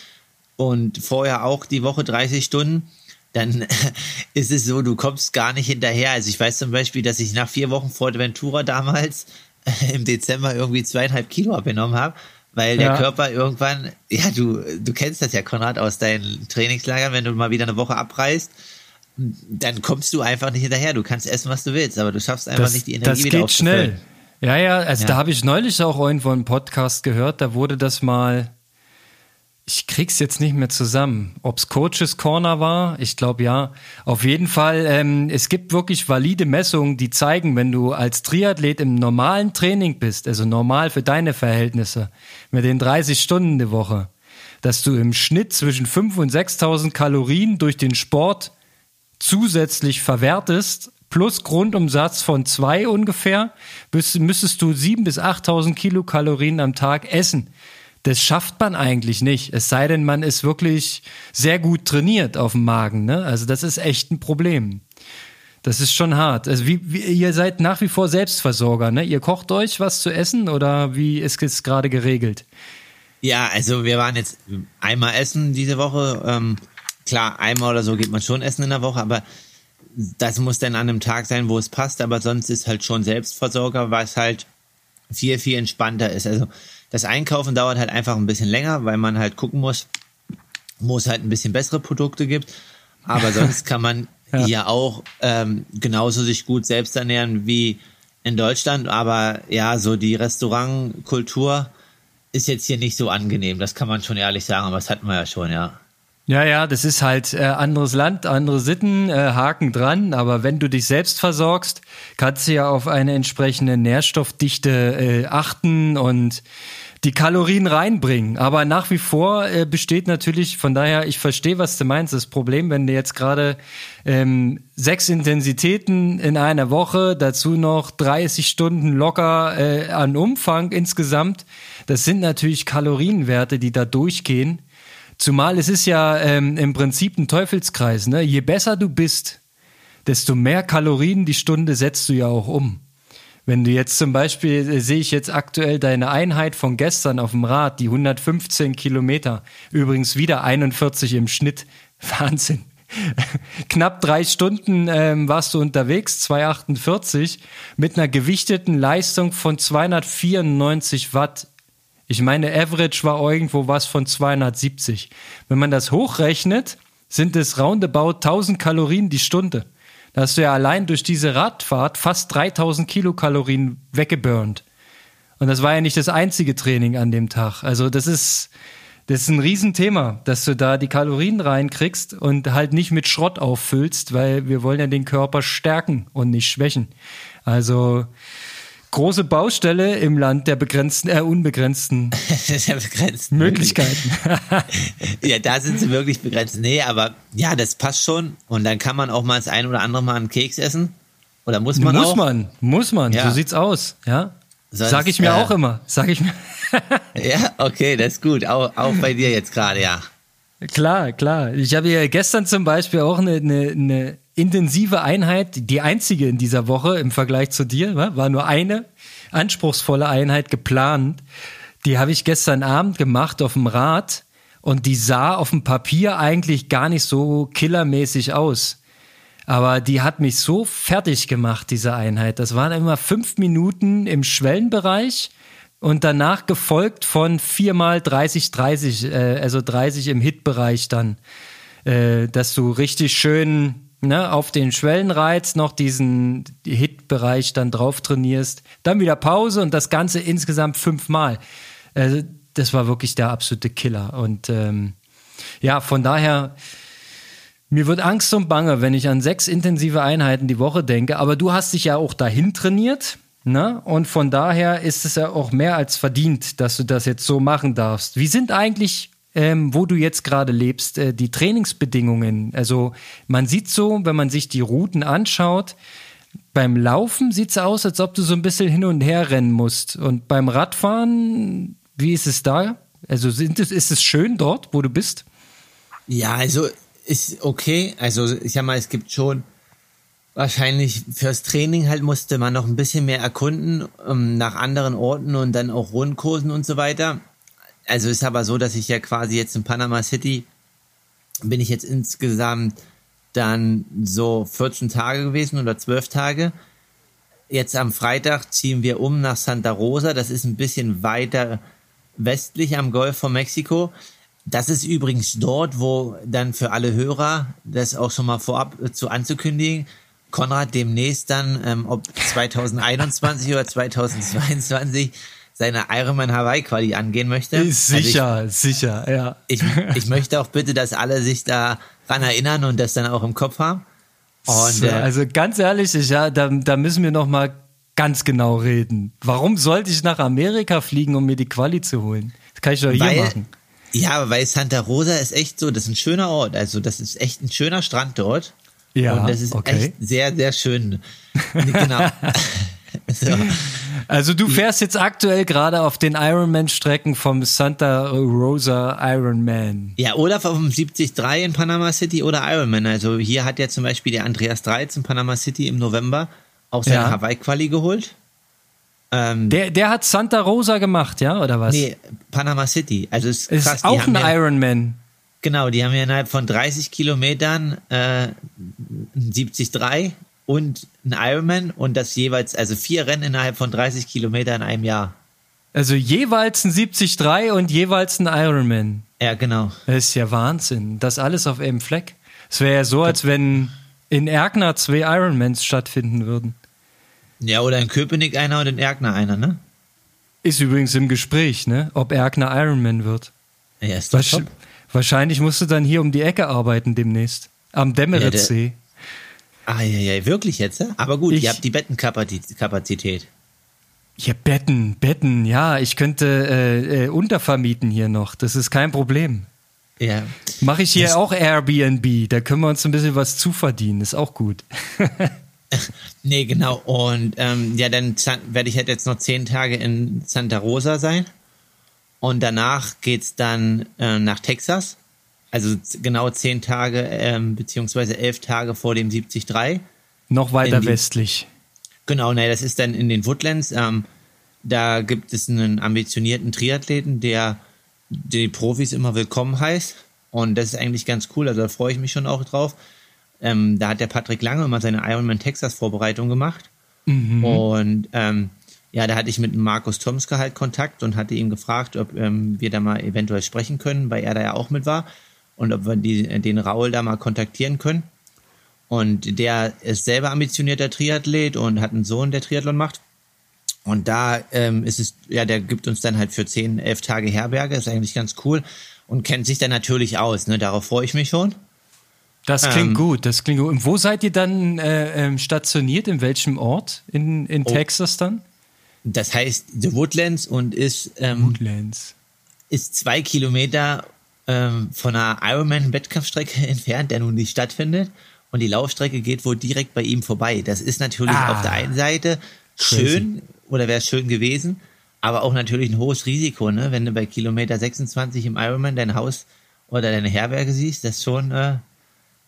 und vorher auch die Woche 30 Stunden, dann ist es so, du kommst gar nicht hinterher. Also ich weiß zum Beispiel, dass ich nach vier Wochen Ventura damals im Dezember irgendwie zweieinhalb Kilo abgenommen habe, weil der ja. Körper irgendwann, ja, du, du kennst das ja, Konrad, aus deinen Trainingslagern, wenn du mal wieder eine Woche abreißt, dann kommst du einfach nicht hinterher. Du kannst essen, was du willst, aber du schaffst einfach das, nicht die Energie das wieder geht schnell. Ja, ja, also ja. da habe ich neulich auch irgendwo einen Podcast gehört, da wurde das mal ich krieg's jetzt nicht mehr zusammen. Ob's Coaches Corner war, ich glaube ja. Auf jeden Fall, ähm, es gibt wirklich valide Messungen, die zeigen, wenn du als Triathlet im normalen Training bist, also normal für deine Verhältnisse, mit den 30 Stunden die Woche, dass du im Schnitt zwischen 5.000 und 6.000 Kalorien durch den Sport zusätzlich verwertest, plus Grundumsatz von zwei ungefähr, müsstest du 7.000 bis 8.000 Kilokalorien am Tag essen das schafft man eigentlich nicht. Es sei denn, man ist wirklich sehr gut trainiert auf dem Magen. Ne? Also das ist echt ein Problem. Das ist schon hart. Also wie, wie, ihr seid nach wie vor Selbstversorger, ne? Ihr kocht euch was zu essen oder wie ist es gerade geregelt? Ja, also wir waren jetzt einmal essen diese Woche. Ähm, klar, einmal oder so geht man schon essen in der Woche, aber das muss dann an einem Tag sein, wo es passt. Aber sonst ist halt schon Selbstversorger, was halt viel, viel entspannter ist. Also das Einkaufen dauert halt einfach ein bisschen länger, weil man halt gucken muss, wo es halt ein bisschen bessere Produkte gibt. Aber sonst kann man ja. hier auch ähm, genauso sich gut selbst ernähren wie in Deutschland. Aber ja, so die Restaurantkultur ist jetzt hier nicht so angenehm. Das kann man schon ehrlich sagen, aber das hatten wir ja schon, ja. Ja, ja, das ist halt äh, anderes Land, andere Sitten, äh, Haken dran. Aber wenn du dich selbst versorgst, kannst du ja auf eine entsprechende Nährstoffdichte äh, achten und die Kalorien reinbringen. Aber nach wie vor äh, besteht natürlich, von daher, ich verstehe, was du meinst, das Problem, wenn du jetzt gerade ähm, sechs Intensitäten in einer Woche, dazu noch 30 Stunden locker äh, an Umfang insgesamt, das sind natürlich Kalorienwerte, die da durchgehen Zumal es ist ja ähm, im Prinzip ein Teufelskreis. Ne? Je besser du bist, desto mehr Kalorien die Stunde setzt du ja auch um. Wenn du jetzt zum Beispiel, äh, sehe ich jetzt aktuell deine Einheit von gestern auf dem Rad, die 115 Kilometer, übrigens wieder 41 im Schnitt. Wahnsinn. Knapp drei Stunden ähm, warst du unterwegs, 248, mit einer gewichteten Leistung von 294 Watt ich meine, Average war irgendwo was von 270. Wenn man das hochrechnet, sind es roundabout 1000 Kalorien die Stunde. Da hast du ja allein durch diese Radfahrt fast 3000 Kilokalorien weggeburnt. Und das war ja nicht das einzige Training an dem Tag. Also das ist, das ist ein Riesenthema, dass du da die Kalorien reinkriegst und halt nicht mit Schrott auffüllst, weil wir wollen ja den Körper stärken und nicht schwächen. Also große Baustelle im Land der begrenzten, äh, unbegrenzten der begrenzten Möglichkeiten. ja, da sind sie wirklich begrenzt. Nee, aber ja, das passt schon. Und dann kann man auch mal das ein oder andere Mal einen Keks essen. Oder muss man muss auch? Muss man, muss man. Ja. So sieht's aus, ja. Sonst, Sag ich mir äh, auch immer. Sag ich mir. ja, okay, das ist gut. Auch, auch bei dir jetzt gerade, ja. Klar, klar. Ich habe ja gestern zum Beispiel auch eine, eine, eine intensive Einheit, die einzige in dieser Woche im Vergleich zu dir, war nur eine anspruchsvolle Einheit geplant. Die habe ich gestern Abend gemacht auf dem Rad und die sah auf dem Papier eigentlich gar nicht so killermäßig aus. Aber die hat mich so fertig gemacht, diese Einheit. Das waren immer fünf Minuten im Schwellenbereich und danach gefolgt von viermal 30, 30, äh, also 30 im Hitbereich dann, äh, dass du richtig schön ne, auf den Schwellenreiz noch diesen Hitbereich dann drauf trainierst, dann wieder Pause und das Ganze insgesamt fünfmal. Also, das war wirklich der absolute Killer. Und ähm, ja, von daher, mir wird Angst und Bange, wenn ich an sechs intensive Einheiten die Woche denke. Aber du hast dich ja auch dahin trainiert. Ne? Und von daher ist es ja auch mehr als verdient, dass du das jetzt so machen darfst. Wie sind eigentlich ähm, wo du jetzt gerade lebst, äh, die Trainingsbedingungen. Also man sieht so, wenn man sich die Routen anschaut, beim Laufen sieht es aus, als ob du so ein bisschen hin und her rennen musst. Und beim Radfahren, wie ist es da? Also sind es, ist es schön dort, wo du bist? Ja, also ist okay. Also ich sag mal, es gibt schon wahrscheinlich fürs Training halt musste man noch ein bisschen mehr erkunden ähm, nach anderen Orten und dann auch Rundkursen und so weiter also ist aber so, dass ich ja quasi jetzt in Panama City bin ich jetzt insgesamt dann so 14 Tage gewesen oder 12 Tage. Jetzt am Freitag ziehen wir um nach Santa Rosa. Das ist ein bisschen weiter westlich am Golf von Mexiko. Das ist übrigens dort, wo dann für alle Hörer, das auch schon mal vorab zu anzukündigen, Konrad demnächst dann, ähm, ob 2021 oder 2022, seine Ironman Hawaii Quali angehen möchte. Sicher, also ich, sicher, ja. Ich, ich möchte auch bitte, dass alle sich daran erinnern und das dann auch im Kopf haben. Und, äh, also ganz ehrlich, ich, ja, da, da müssen wir noch mal ganz genau reden. Warum sollte ich nach Amerika fliegen, um mir die Quali zu holen? Das kann ich doch hier weil, machen. Ja, weil Santa Rosa ist echt so, das ist ein schöner Ort. Also das ist echt ein schöner Strand dort. Ja, und das ist okay. echt sehr, sehr schön. genau. so. Also du fährst jetzt aktuell gerade auf den Ironman-Strecken vom Santa Rosa Ironman. Ja, oder vom 73 in Panama City oder Ironman. Also hier hat ja zum Beispiel der Andreas Dreiz in Panama City im November auch seine ja. Hawaii-Quali geholt. Ähm, der, der hat Santa Rosa gemacht, ja, oder was? Nee, Panama City. Also ist, krass, ist auch ein ja, Ironman. Genau, die haben ja innerhalb von 30 Kilometern äh, 73 und ein Ironman und das jeweils, also vier Rennen innerhalb von 30 Kilometern in einem Jahr. Also jeweils ein 73 und jeweils ein Ironman. Ja, genau. Das ist ja Wahnsinn. Das alles auf einem Fleck. Es wäre ja so, als wenn in Erkner zwei Ironmans stattfinden würden. Ja, oder in Köpenick einer und in Erkner einer, ne? Ist übrigens im Gespräch, ne? Ob Erkner Ironman wird. Ja, ist doch Wahrsch Wahrscheinlich musst du dann hier um die Ecke arbeiten demnächst. Am Demmeritzsee. Ja, Ah, ja, ja, wirklich jetzt? Aber gut, ich, ihr habt die Bettenkapazität. Ja, Betten, Betten, ja, ich könnte äh, äh, untervermieten hier noch. Das ist kein Problem. Ja. Mache ich hier das auch Airbnb, da können wir uns ein bisschen was zuverdienen, ist auch gut. nee, genau. Und ähm, ja, dann werde ich halt jetzt noch zehn Tage in Santa Rosa sein. Und danach geht's dann äh, nach Texas. Also genau zehn Tage ähm, beziehungsweise elf Tage vor dem 73. Noch weiter die, westlich. Genau, ne, das ist dann in den Woodlands. Ähm, da gibt es einen ambitionierten Triathleten, der die Profis immer willkommen heißt. Und das ist eigentlich ganz cool. Also da freue ich mich schon auch drauf. Ähm, da hat der Patrick Lange immer seine Ironman Texas Vorbereitung gemacht. Mhm. Und ähm, ja, da hatte ich mit Markus Tomska halt Kontakt und hatte ihn gefragt, ob ähm, wir da mal eventuell sprechen können, weil er da ja auch mit war und ob wir die, den Raul da mal kontaktieren können. Und der ist selber ambitionierter Triathlet und hat einen Sohn, der Triathlon macht. Und da ähm, ist es, ja, der gibt uns dann halt für zehn, elf Tage Herberge, ist eigentlich ganz cool und kennt sich dann natürlich aus. Ne? Darauf freue ich mich schon. Das klingt ähm, gut, das klingt gut. Und wo seid ihr dann äh, ähm, stationiert? In welchem Ort in, in oh, Texas dann? Das heißt The Woodlands und ist ähm, Woodlands. ist zwei Kilometer ähm, von einer Ironman-Wettkampfstrecke entfernt, der nun nicht stattfindet. Und die Laufstrecke geht wohl direkt bei ihm vorbei. Das ist natürlich ah, auf der einen Seite schön crazy. oder wäre schön gewesen, aber auch natürlich ein hohes Risiko, ne? Wenn du bei Kilometer 26 im Ironman dein Haus oder deine Herberge siehst, das schon, äh,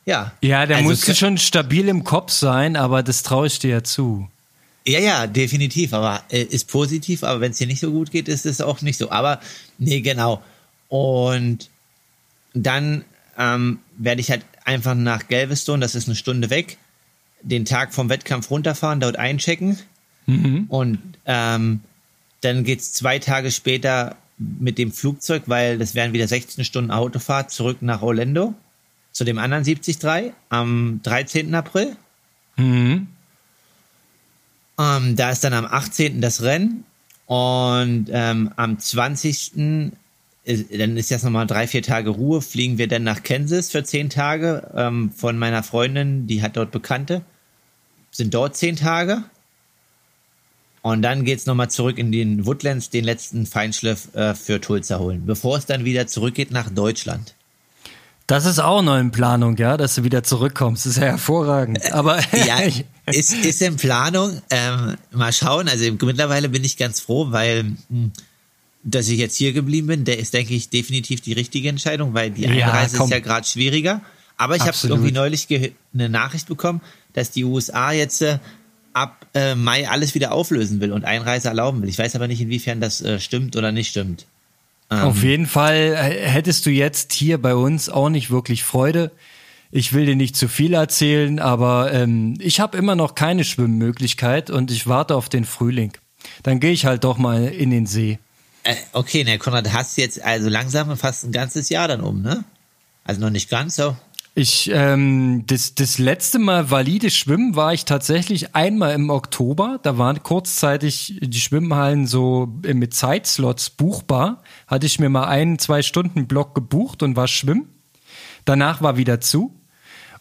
ja. Ja, der also, musste schon stabil im Kopf sein, aber das traue ich dir ja zu. Ja, ja, definitiv, aber äh, ist positiv, aber wenn es dir nicht so gut geht, ist es auch nicht so. Aber nee, genau. Und dann ähm, werde ich halt einfach nach Galveston, das ist eine Stunde weg, den Tag vom Wettkampf runterfahren, dort einchecken. Mhm. Und ähm, dann geht's zwei Tage später mit dem Flugzeug, weil das wären wieder 16 Stunden Autofahrt zurück nach Orlando zu dem anderen 73 am 13. April. Mhm. Ähm, da ist dann am 18. das Rennen und ähm, am 20 dann ist jetzt nochmal drei, vier Tage Ruhe, fliegen wir dann nach Kansas für zehn Tage ähm, von meiner Freundin, die hat dort Bekannte, sind dort zehn Tage. Und dann geht's nochmal zurück in den Woodlands, den letzten Feinschliff äh, für Tulsa holen, bevor es dann wieder zurückgeht nach Deutschland. Das ist auch noch in Planung, ja, dass du wieder zurückkommst. Das ist ja hervorragend. Aber ja, ist, ist in Planung. Ähm, mal schauen. Also mittlerweile bin ich ganz froh, weil mh, hm, dass ich jetzt hier geblieben bin, der ist, denke ich, definitiv die richtige Entscheidung, weil die Einreise ja, ist ja gerade schwieriger. Aber ich habe irgendwie neulich eine Nachricht bekommen, dass die USA jetzt äh, ab äh, Mai alles wieder auflösen will und Einreise erlauben will. Ich weiß aber nicht, inwiefern das äh, stimmt oder nicht stimmt. Ähm, Auf jeden Fall äh, hättest du jetzt hier bei uns auch nicht wirklich Freude. Ich will dir nicht zu viel erzählen, aber ähm, ich habe immer noch keine Schwimmmöglichkeit und ich warte auf den Frühling. Dann gehe ich halt doch mal in den See. Äh, okay, ne, Konrad, hast jetzt also langsam fast ein ganzes Jahr dann um, ne? Also noch nicht ganz so. Ich, ähm, das, das letzte Mal valide Schwimmen war ich tatsächlich einmal im Oktober. Da waren kurzzeitig die Schwimmhallen so mit Zeitslots buchbar. Hatte ich mir mal einen, zwei Stunden Block gebucht und war schwimmen. Danach war wieder zu.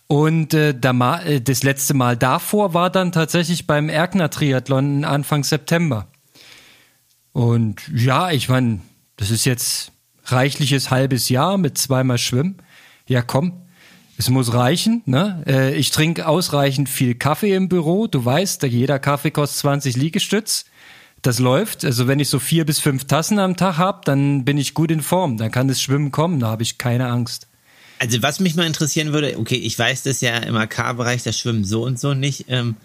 Und äh, äh, das letzte Mal davor war dann tatsächlich beim Erkner Triathlon Anfang September. Und ja, ich meine, das ist jetzt reichliches halbes Jahr mit zweimal Schwimmen. Ja, komm, es muss reichen. Ne? Äh, ich trinke ausreichend viel Kaffee im Büro. Du weißt, jeder Kaffee kostet 20 Liegestütz. Das läuft. Also wenn ich so vier bis fünf Tassen am Tag habe, dann bin ich gut in Form. Dann kann das Schwimmen kommen. Da habe ich keine Angst. Also was mich mal interessieren würde, okay, ich weiß, dass ja im AK-Bereich das Schwimmen so und so nicht ähm,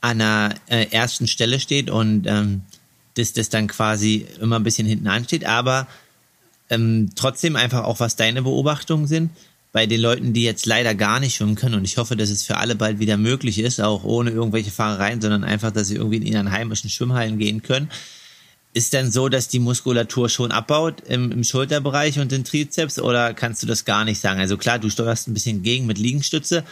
an der äh, ersten Stelle steht und ähm, dass das dann quasi immer ein bisschen hinten ansteht, aber ähm, trotzdem einfach auch, was deine Beobachtungen sind bei den Leuten, die jetzt leider gar nicht schwimmen können und ich hoffe, dass es für alle bald wieder möglich ist, auch ohne irgendwelche Fahrereien, sondern einfach, dass sie irgendwie in ihren heimischen Schwimmhallen gehen können ist denn so, dass die Muskulatur schon abbaut im, im Schulterbereich und den Trizeps oder kannst du das gar nicht sagen? Also klar, du steuerst ein bisschen gegen mit Liegenstütze,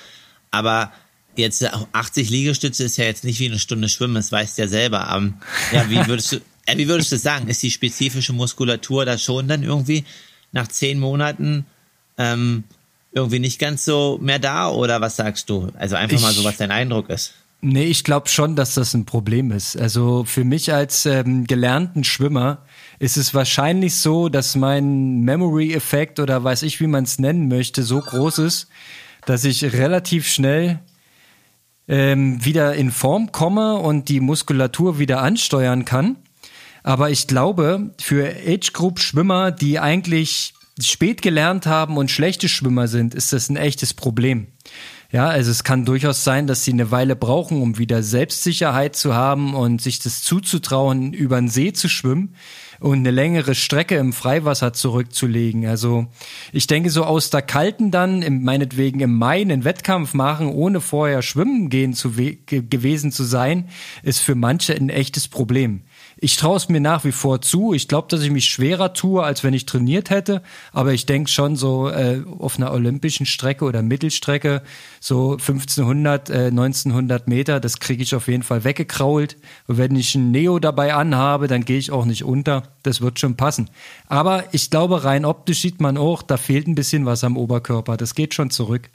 aber jetzt 80 Liegestütze ist ja jetzt nicht wie eine Stunde Schwimmen, das weißt du ja selber. Um, ja, wie würdest du, äh, wie würdest du sagen? Ist die spezifische Muskulatur da schon dann irgendwie nach zehn Monaten ähm, irgendwie nicht ganz so mehr da oder was sagst du? Also einfach ich, mal so, was dein Eindruck ist. Nee, ich glaube schon, dass das ein Problem ist. Also für mich als ähm, gelernten Schwimmer ist es wahrscheinlich so, dass mein Memory-Effekt oder weiß ich, wie man es nennen möchte, so groß ist, dass ich relativ schnell ähm, wieder in Form komme und die Muskulatur wieder ansteuern kann. Aber ich glaube, für Age-Group-Schwimmer, die eigentlich spät gelernt haben und schlechte Schwimmer sind, ist das ein echtes Problem. Ja, also es kann durchaus sein, dass sie eine Weile brauchen, um wieder Selbstsicherheit zu haben und sich das zuzutrauen, über den See zu schwimmen und eine längere Strecke im Freiwasser zurückzulegen. Also ich denke, so aus der Kalten dann, im, meinetwegen im Mai einen Wettkampf machen, ohne vorher schwimmen gehen zu gewesen zu sein, ist für manche ein echtes Problem. Ich traue es mir nach wie vor zu. Ich glaube, dass ich mich schwerer tue, als wenn ich trainiert hätte. Aber ich denke schon so äh, auf einer olympischen Strecke oder Mittelstrecke, so 1500, äh, 1900 Meter, das kriege ich auf jeden Fall weggekrault. Und wenn ich ein Neo dabei anhabe, dann gehe ich auch nicht unter. Das wird schon passen. Aber ich glaube, rein optisch sieht man auch, da fehlt ein bisschen was am Oberkörper. Das geht schon zurück.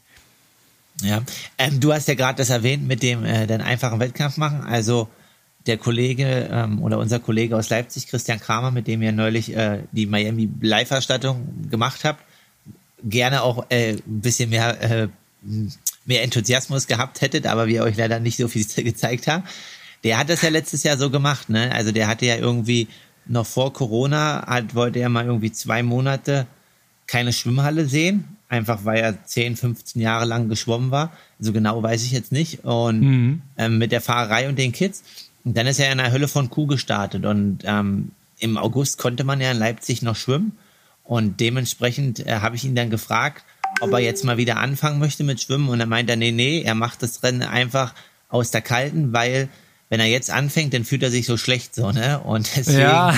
Ja, ähm, du hast ja gerade das erwähnt mit dem äh, den einfachen Wettkampf machen. Also der Kollege ähm, oder unser Kollege aus Leipzig, Christian Kramer, mit dem ihr neulich äh, die Miami Live-Erstattung gemacht habt, gerne auch äh, ein bisschen mehr, äh, mehr Enthusiasmus gehabt hättet, aber wir euch leider nicht so viel gezeigt haben. Der hat das ja letztes Jahr so gemacht, ne? Also der hatte ja irgendwie noch vor Corona, hat, wollte er mal irgendwie zwei Monate keine Schwimmhalle sehen, einfach weil er 10, 15 Jahre lang geschwommen war. So genau weiß ich jetzt nicht. Und mhm. ähm, mit der Fahrerei und den Kids. Und dann ist er in der Hölle von Kuh gestartet und ähm, im August konnte man ja in Leipzig noch schwimmen und dementsprechend äh, habe ich ihn dann gefragt, ob er jetzt mal wieder anfangen möchte mit Schwimmen und er meinte, nee, nee, er macht das Rennen einfach aus der Kalten, weil wenn er jetzt anfängt, dann fühlt er sich so schlecht so, ne? Und deswegen ja.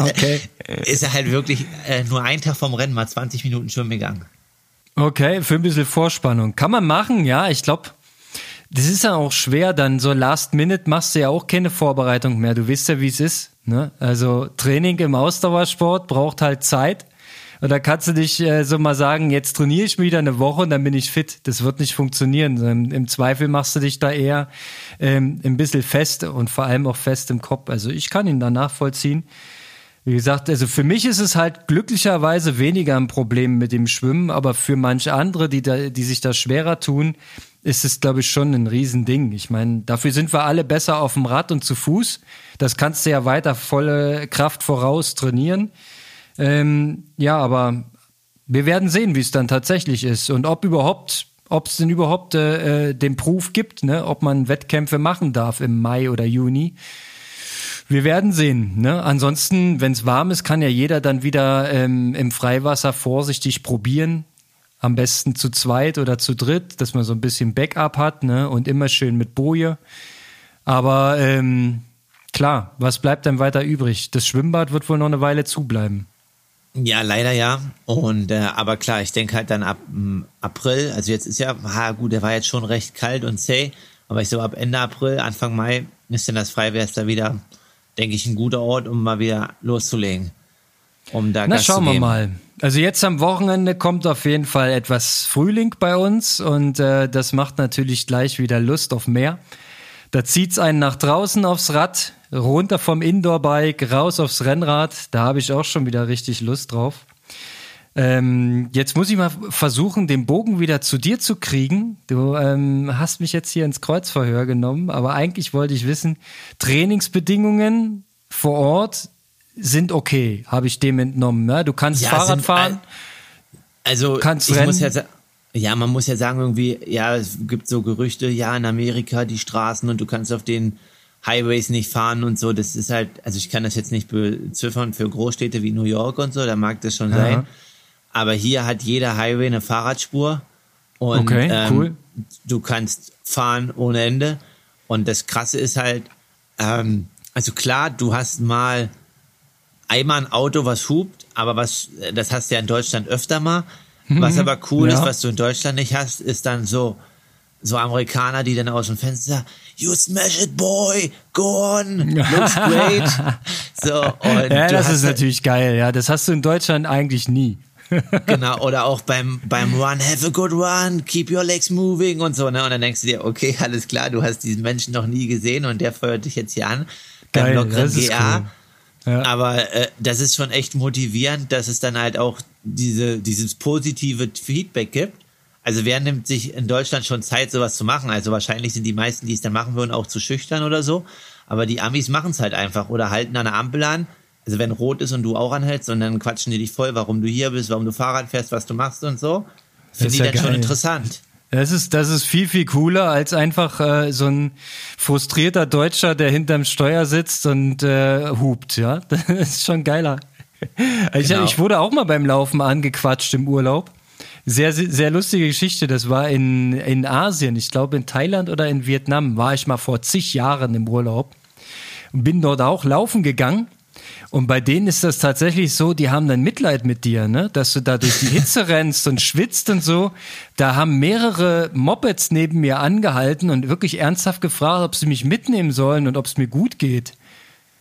okay. ist er halt wirklich äh, nur einen Tag vom Rennen mal 20 Minuten schwimmen gegangen. Okay, für ein bisschen Vorspannung. Kann man machen, ja. Ich glaube, das ist ja auch schwer, dann so Last Minute machst du ja auch keine Vorbereitung mehr. Du weißt ja, wie es ist. Ne? Also Training im Ausdauersport braucht halt Zeit. Und da kannst du dich äh, so mal sagen, jetzt trainiere ich wieder eine Woche und dann bin ich fit. Das wird nicht funktionieren. Im, im Zweifel machst du dich da eher ähm, ein bisschen fest und vor allem auch fest im Kopf. Also ich kann ihn da nachvollziehen. Wie gesagt, also für mich ist es halt glücklicherweise weniger ein Problem mit dem Schwimmen, aber für manche andere, die, da, die sich da schwerer tun, ist es, glaube ich, schon ein Riesending. Ich meine, dafür sind wir alle besser auf dem Rad und zu Fuß. Das kannst du ja weiter volle Kraft voraus trainieren. Ähm, ja, aber wir werden sehen, wie es dann tatsächlich ist und ob überhaupt, ob es denn überhaupt äh, äh, den Proof gibt, ne? ob man Wettkämpfe machen darf im Mai oder Juni. Wir werden sehen. Ne? Ansonsten, wenn es warm ist, kann ja jeder dann wieder ähm, im Freiwasser vorsichtig probieren. Am besten zu zweit oder zu dritt, dass man so ein bisschen Backup hat, ne? Und immer schön mit Boje. Aber ähm, klar, was bleibt dann weiter übrig? Das Schwimmbad wird wohl noch eine Weile zubleiben. Ja, leider ja. Und äh, aber klar, ich denke halt dann ab m, April, also jetzt ist ja, ha, gut, der war jetzt schon recht kalt und zäh, aber ich so ab Ende April, Anfang Mai ist dann das Freiwärts wieder, denke ich, ein guter Ort, um mal wieder loszulegen. Um da Na, Gas schauen wir mal. Also jetzt am Wochenende kommt auf jeden Fall etwas Frühling bei uns und äh, das macht natürlich gleich wieder Lust auf mehr. Da zieht's einen nach draußen aufs Rad, runter vom Indoor-Bike, raus aufs Rennrad. Da habe ich auch schon wieder richtig Lust drauf. Ähm, jetzt muss ich mal versuchen, den Bogen wieder zu dir zu kriegen. Du ähm, hast mich jetzt hier ins Kreuzverhör genommen, aber eigentlich wollte ich wissen, Trainingsbedingungen vor Ort sind okay, habe ich dem entnommen. Ne? Du kannst ja, Fahrrad fahren. Also kannst ich rennen. muss ja ja, man muss ja sagen, irgendwie, ja, es gibt so Gerüchte, ja, in Amerika die Straßen und du kannst auf den Highways nicht fahren und so. Das ist halt, also ich kann das jetzt nicht beziffern für Großstädte wie New York und so, da mag das schon ja. sein. Aber hier hat jeder Highway eine Fahrradspur. Und okay, ähm, cool. du kannst fahren ohne Ende. Und das Krasse ist halt, ähm, also klar, du hast mal einmal ein Auto, was hupt, aber was, das hast du ja in Deutschland öfter mal. Was mhm. aber cool ja. ist, was du in Deutschland nicht hast, ist dann so, so Amerikaner, die dann aus dem Fenster sagen, you smash it, boy, go on, looks great. so, und ja, das ist natürlich geil, ja, das hast du in Deutschland eigentlich nie. genau, oder auch beim, beim Run, have a good run, keep your legs moving und so, ne, und dann denkst du dir, okay, alles klar, du hast diesen Menschen noch nie gesehen und der feuert dich jetzt hier an. Beim Geil, lockeren GA. Cool. Ja. Aber äh, das ist schon echt motivierend, dass es dann halt auch diese, dieses positive Feedback gibt. Also wer nimmt sich in Deutschland schon Zeit, sowas zu machen? Also wahrscheinlich sind die meisten, die es dann machen würden, auch zu schüchtern oder so. Aber die Amis machen es halt einfach oder halten an der Ampel an. Also wenn rot ist und du auch anhältst und dann quatschen die dich voll, warum du hier bist, warum du Fahrrad fährst, was du machst und so. Finde ich ja dann geil. schon interessant. Das ist, das ist viel, viel cooler als einfach äh, so ein frustrierter Deutscher, der hinterm Steuer sitzt und äh, hupt, ja. Das ist schon geiler. Ich, genau. ich wurde auch mal beim Laufen angequatscht im Urlaub. Sehr, sehr lustige Geschichte. Das war in, in Asien, ich glaube in Thailand oder in Vietnam, war ich mal vor zig Jahren im Urlaub und bin dort auch laufen gegangen und bei denen ist das tatsächlich so, die haben dann Mitleid mit dir, ne? Dass du da durch die Hitze rennst und schwitzt und so. Da haben mehrere Mopeds neben mir angehalten und wirklich ernsthaft gefragt, ob sie mich mitnehmen sollen und ob es mir gut geht.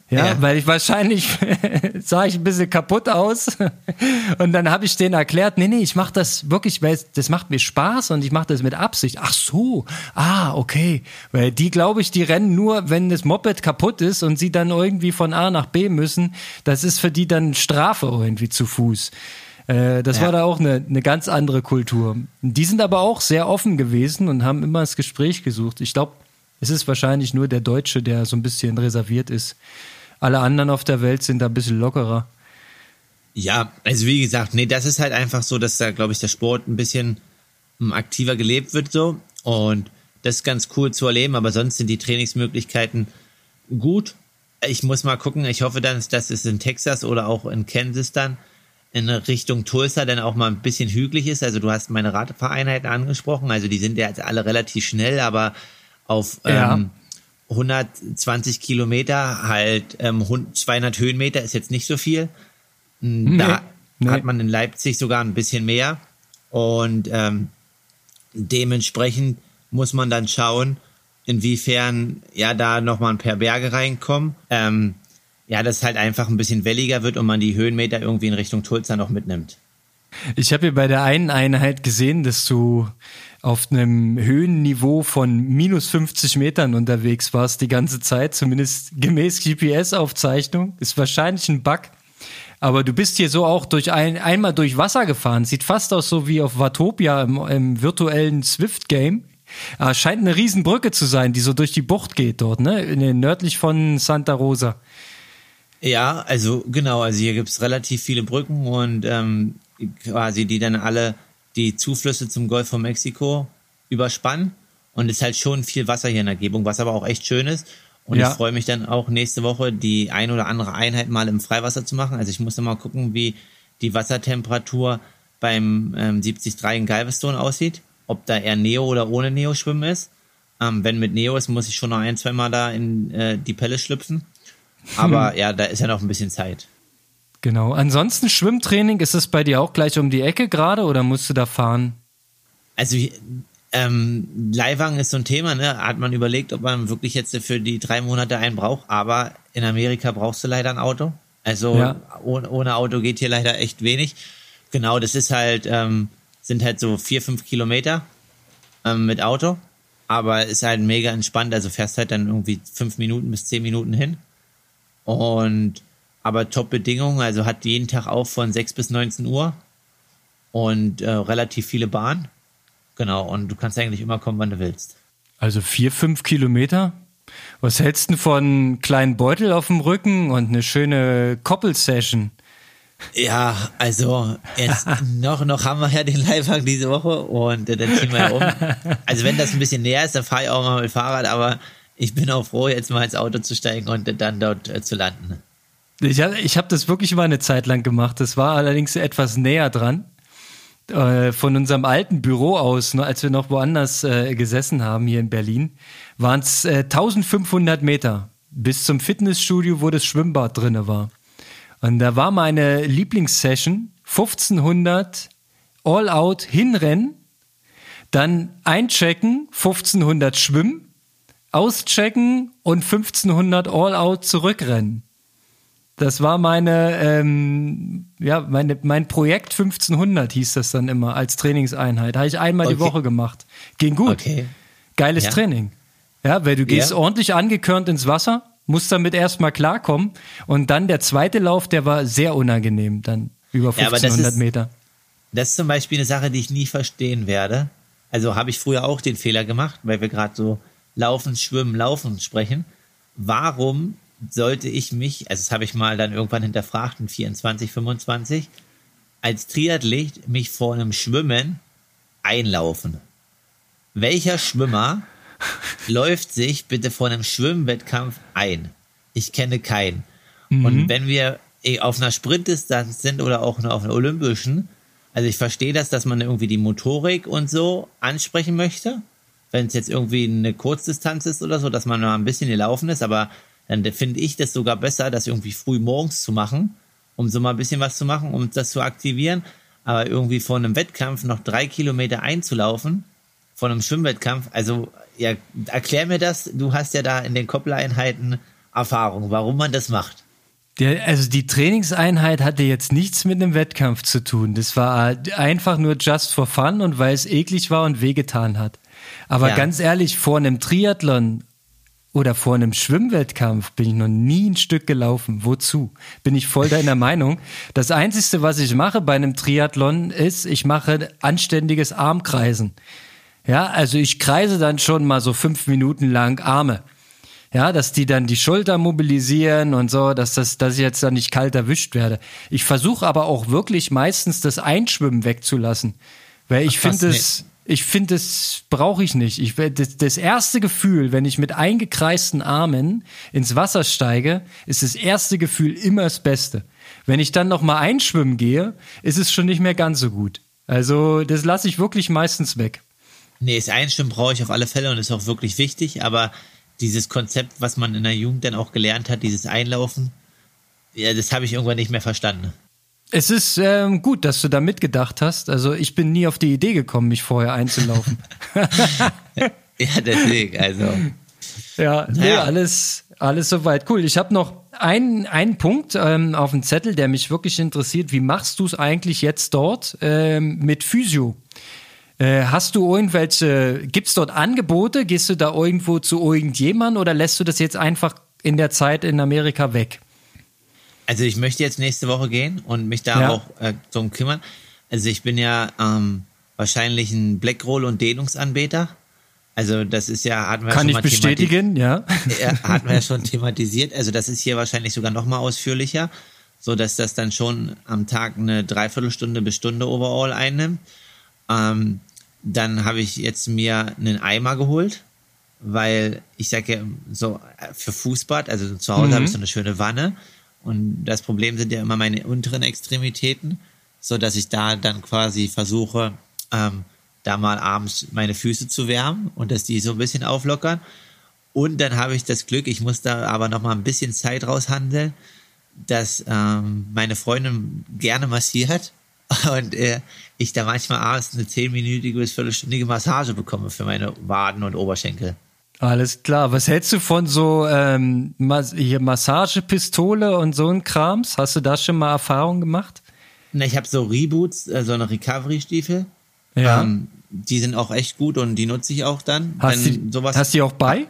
Ja, ja, weil ich wahrscheinlich sah ich ein bisschen kaputt aus. Und dann habe ich denen erklärt, nee, nee, ich mache das wirklich, weil das macht mir Spaß und ich mache das mit Absicht. Ach so, ah, okay. Weil die, glaube ich, die rennen nur, wenn das Moped kaputt ist und sie dann irgendwie von A nach B müssen. Das ist für die dann Strafe irgendwie zu Fuß. Äh, das ja. war da auch eine, eine ganz andere Kultur. Die sind aber auch sehr offen gewesen und haben immer das Gespräch gesucht. Ich glaube, es ist wahrscheinlich nur der Deutsche, der so ein bisschen reserviert ist. Alle anderen auf der Welt sind da ein bisschen lockerer. Ja, also wie gesagt, nee, das ist halt einfach so, dass da, glaube ich, der Sport ein bisschen hm, aktiver gelebt wird so. Und das ist ganz cool zu erleben, aber sonst sind die Trainingsmöglichkeiten gut. Ich muss mal gucken, ich hoffe dann, dass es in Texas oder auch in Kansas dann in Richtung Tulsa dann auch mal ein bisschen hügelig ist. Also du hast meine Radfahreinheiten angesprochen, also die sind ja alle relativ schnell, aber auf ja. ähm, 120 Kilometer, halt ähm, 200 Höhenmeter ist jetzt nicht so viel. Hm, da nee, hat man in Leipzig sogar ein bisschen mehr. Und ähm, dementsprechend muss man dann schauen, inwiefern ja da nochmal ein paar Berge reinkommen. Ähm, ja, dass halt einfach ein bisschen welliger wird und man die Höhenmeter irgendwie in Richtung Tulsa noch mitnimmt. Ich habe hier bei der einen Einheit gesehen, dass du auf einem Höhenniveau von minus 50 Metern unterwegs warst die ganze Zeit, zumindest gemäß GPS-Aufzeichnung. Ist wahrscheinlich ein Bug. Aber du bist hier so auch durch ein, einmal durch Wasser gefahren. Sieht fast aus so wie auf Watopia im, im virtuellen Swift-Game. Ah, scheint eine Riesenbrücke zu sein, die so durch die Bucht geht dort, ne? Nördlich von Santa Rosa. Ja, also genau, also hier gibt's relativ viele Brücken und ähm, quasi die dann alle die Zuflüsse zum Golf von Mexiko überspannen. Und es ist halt schon viel Wasser hier in der Umgebung, was aber auch echt schön ist. Und ja. ich freue mich dann auch nächste Woche die ein oder andere Einheit mal im Freiwasser zu machen. Also ich muss dann mal gucken, wie die Wassertemperatur beim ähm, 73 in Galveston aussieht, ob da eher Neo oder ohne Neo schwimmen ist. Ähm, wenn mit Neo ist, muss ich schon noch ein, zwei Mal da in äh, die Pelle schlüpfen. Aber hm. ja, da ist ja noch ein bisschen Zeit. Genau. Ansonsten Schwimmtraining, ist es bei dir auch gleich um die Ecke gerade oder musst du da fahren? Also ähm, Leihwagen ist so ein Thema, ne? Hat man überlegt, ob man wirklich jetzt für die drei Monate einen braucht, aber in Amerika brauchst du leider ein Auto. Also ja. ohne, ohne, Auto geht hier leider echt wenig. Genau, das ist halt, ähm, sind halt so vier, fünf Kilometer ähm, mit Auto, aber ist halt mega entspannt. Also fährst halt dann irgendwie fünf Minuten bis zehn Minuten hin. Und aber Top-Bedingungen, also hat jeden Tag auf von 6 bis 19 Uhr und äh, relativ viele Bahnen. Genau, und du kannst eigentlich immer kommen, wann du willst. Also vier, fünf Kilometer? Was hältst du von kleinen Beutel auf dem Rücken und eine schöne Koppelsession? Ja, also jetzt noch, noch haben wir ja den Leihwagen diese Woche und äh, dann ziehen wir ja um. Also wenn das ein bisschen näher ist, dann fahre ich auch mal mit Fahrrad, aber ich bin auch froh, jetzt mal ins Auto zu steigen und dann dort äh, zu landen. Ich, ich habe das wirklich mal eine Zeit lang gemacht. Das war allerdings etwas näher dran. Äh, von unserem alten Büro aus, ne, als wir noch woanders äh, gesessen haben hier in Berlin, waren es äh, 1500 Meter bis zum Fitnessstudio, wo das Schwimmbad drinne war. Und da war meine Lieblingssession 1500 All-Out hinrennen, dann einchecken, 1500 schwimmen, auschecken und 1500 All-Out zurückrennen. Das war meine, ähm, ja, meine, mein Projekt 1500 hieß das dann immer als Trainingseinheit. Habe ich einmal okay. die Woche gemacht. Ging gut. Okay. Geiles ja. Training. Ja, weil du gehst ja. ordentlich angekörnt ins Wasser, musst damit erstmal klarkommen. Und dann der zweite Lauf, der war sehr unangenehm, dann über 1500 ja, ist, Meter. Das ist zum Beispiel eine Sache, die ich nie verstehen werde. Also habe ich früher auch den Fehler gemacht, weil wir gerade so laufen, schwimmen, laufen sprechen. Warum sollte ich mich, also das habe ich mal dann irgendwann hinterfragt in 24, 25, als Triathlet mich vor einem Schwimmen einlaufen. Welcher Schwimmer läuft sich bitte vor einem Schwimmwettkampf ein? Ich kenne keinen. Mhm. Und wenn wir eh auf einer Sprintdistanz sind oder auch nur auf einer olympischen, also ich verstehe das, dass man irgendwie die Motorik und so ansprechen möchte, wenn es jetzt irgendwie eine Kurzdistanz ist oder so, dass man mal ein bisschen gelaufen ist, aber dann finde ich das sogar besser, das irgendwie früh morgens zu machen, um so mal ein bisschen was zu machen, um das zu aktivieren. Aber irgendwie vor einem Wettkampf noch drei Kilometer einzulaufen, vor einem Schwimmwettkampf, also ja, erklär mir das. Du hast ja da in den Koppeleinheiten Erfahrung, warum man das macht. Der, also die Trainingseinheit hatte jetzt nichts mit einem Wettkampf zu tun. Das war einfach nur just for fun und weil es eklig war und wehgetan hat. Aber ja. ganz ehrlich, vor einem Triathlon oder vor einem Schwimmwettkampf bin ich noch nie ein Stück gelaufen. Wozu? Bin ich voll deiner Meinung. Das Einzige, was ich mache bei einem Triathlon, ist, ich mache anständiges Armkreisen. Ja, also ich kreise dann schon mal so fünf Minuten lang Arme. Ja, dass die dann die Schulter mobilisieren und so, dass das, dass ich jetzt dann nicht kalt erwischt werde. Ich versuche aber auch wirklich meistens das Einschwimmen wegzulassen. Weil ich finde es, ich finde, das brauche ich nicht. Ich, das, das erste Gefühl, wenn ich mit eingekreisten Armen ins Wasser steige, ist das erste Gefühl immer das Beste. Wenn ich dann noch mal einschwimmen gehe, ist es schon nicht mehr ganz so gut. Also das lasse ich wirklich meistens weg. Nee, das Einschwimmen brauche ich auf alle Fälle und ist auch wirklich wichtig, aber dieses Konzept, was man in der Jugend dann auch gelernt hat, dieses Einlaufen, ja, das habe ich irgendwann nicht mehr verstanden. Es ist ähm, gut, dass du da mitgedacht hast. Also ich bin nie auf die Idee gekommen, mich vorher einzulaufen. ja, deswegen, also. Ja, nee, alles, alles soweit. Cool. Ich habe noch einen, einen Punkt ähm, auf dem Zettel, der mich wirklich interessiert. Wie machst du es eigentlich jetzt dort ähm, mit Physio? Äh, hast du irgendwelche, gibt es dort Angebote? Gehst du da irgendwo zu irgendjemandem oder lässt du das jetzt einfach in der Zeit in Amerika weg? Also ich möchte jetzt nächste Woche gehen und mich da ja. auch äh, drum kümmern. Also ich bin ja ähm, wahrscheinlich ein Blackroll und Dehnungsanbeter. Also das ist ja, hatten wir Kann schon mal bestätigen, ja. Hatten wir ja schon thematisiert. Also das ist hier wahrscheinlich sogar noch mal ausführlicher, so dass das dann schon am Tag eine Dreiviertelstunde bis Stunde Overall einnimmt. Ähm, dann habe ich jetzt mir einen Eimer geholt, weil ich sage ja so äh, für Fußbad, also zu Hause mhm. habe ich so eine schöne Wanne und das Problem sind ja immer meine unteren Extremitäten. so dass ich da dann quasi versuche, ähm, da mal abends meine Füße zu wärmen und dass die so ein bisschen auflockern. Und dann habe ich das Glück, ich muss da aber noch mal ein bisschen Zeit raushandeln, dass ähm, meine Freundin gerne massiert und äh, ich da manchmal abends eine zehnminütige bis viertelstündige Massage bekomme für meine Waden und Oberschenkel. Alles klar. Was hältst du von so ähm, hier Massagepistole und so ein Krams? Hast du da schon mal Erfahrung gemacht? Na, ich habe so Reboots, äh, so eine Recovery-Stiefel. Ja. Ähm, die sind auch echt gut und die nutze ich auch dann. Hast du sowas, hast die auch bei?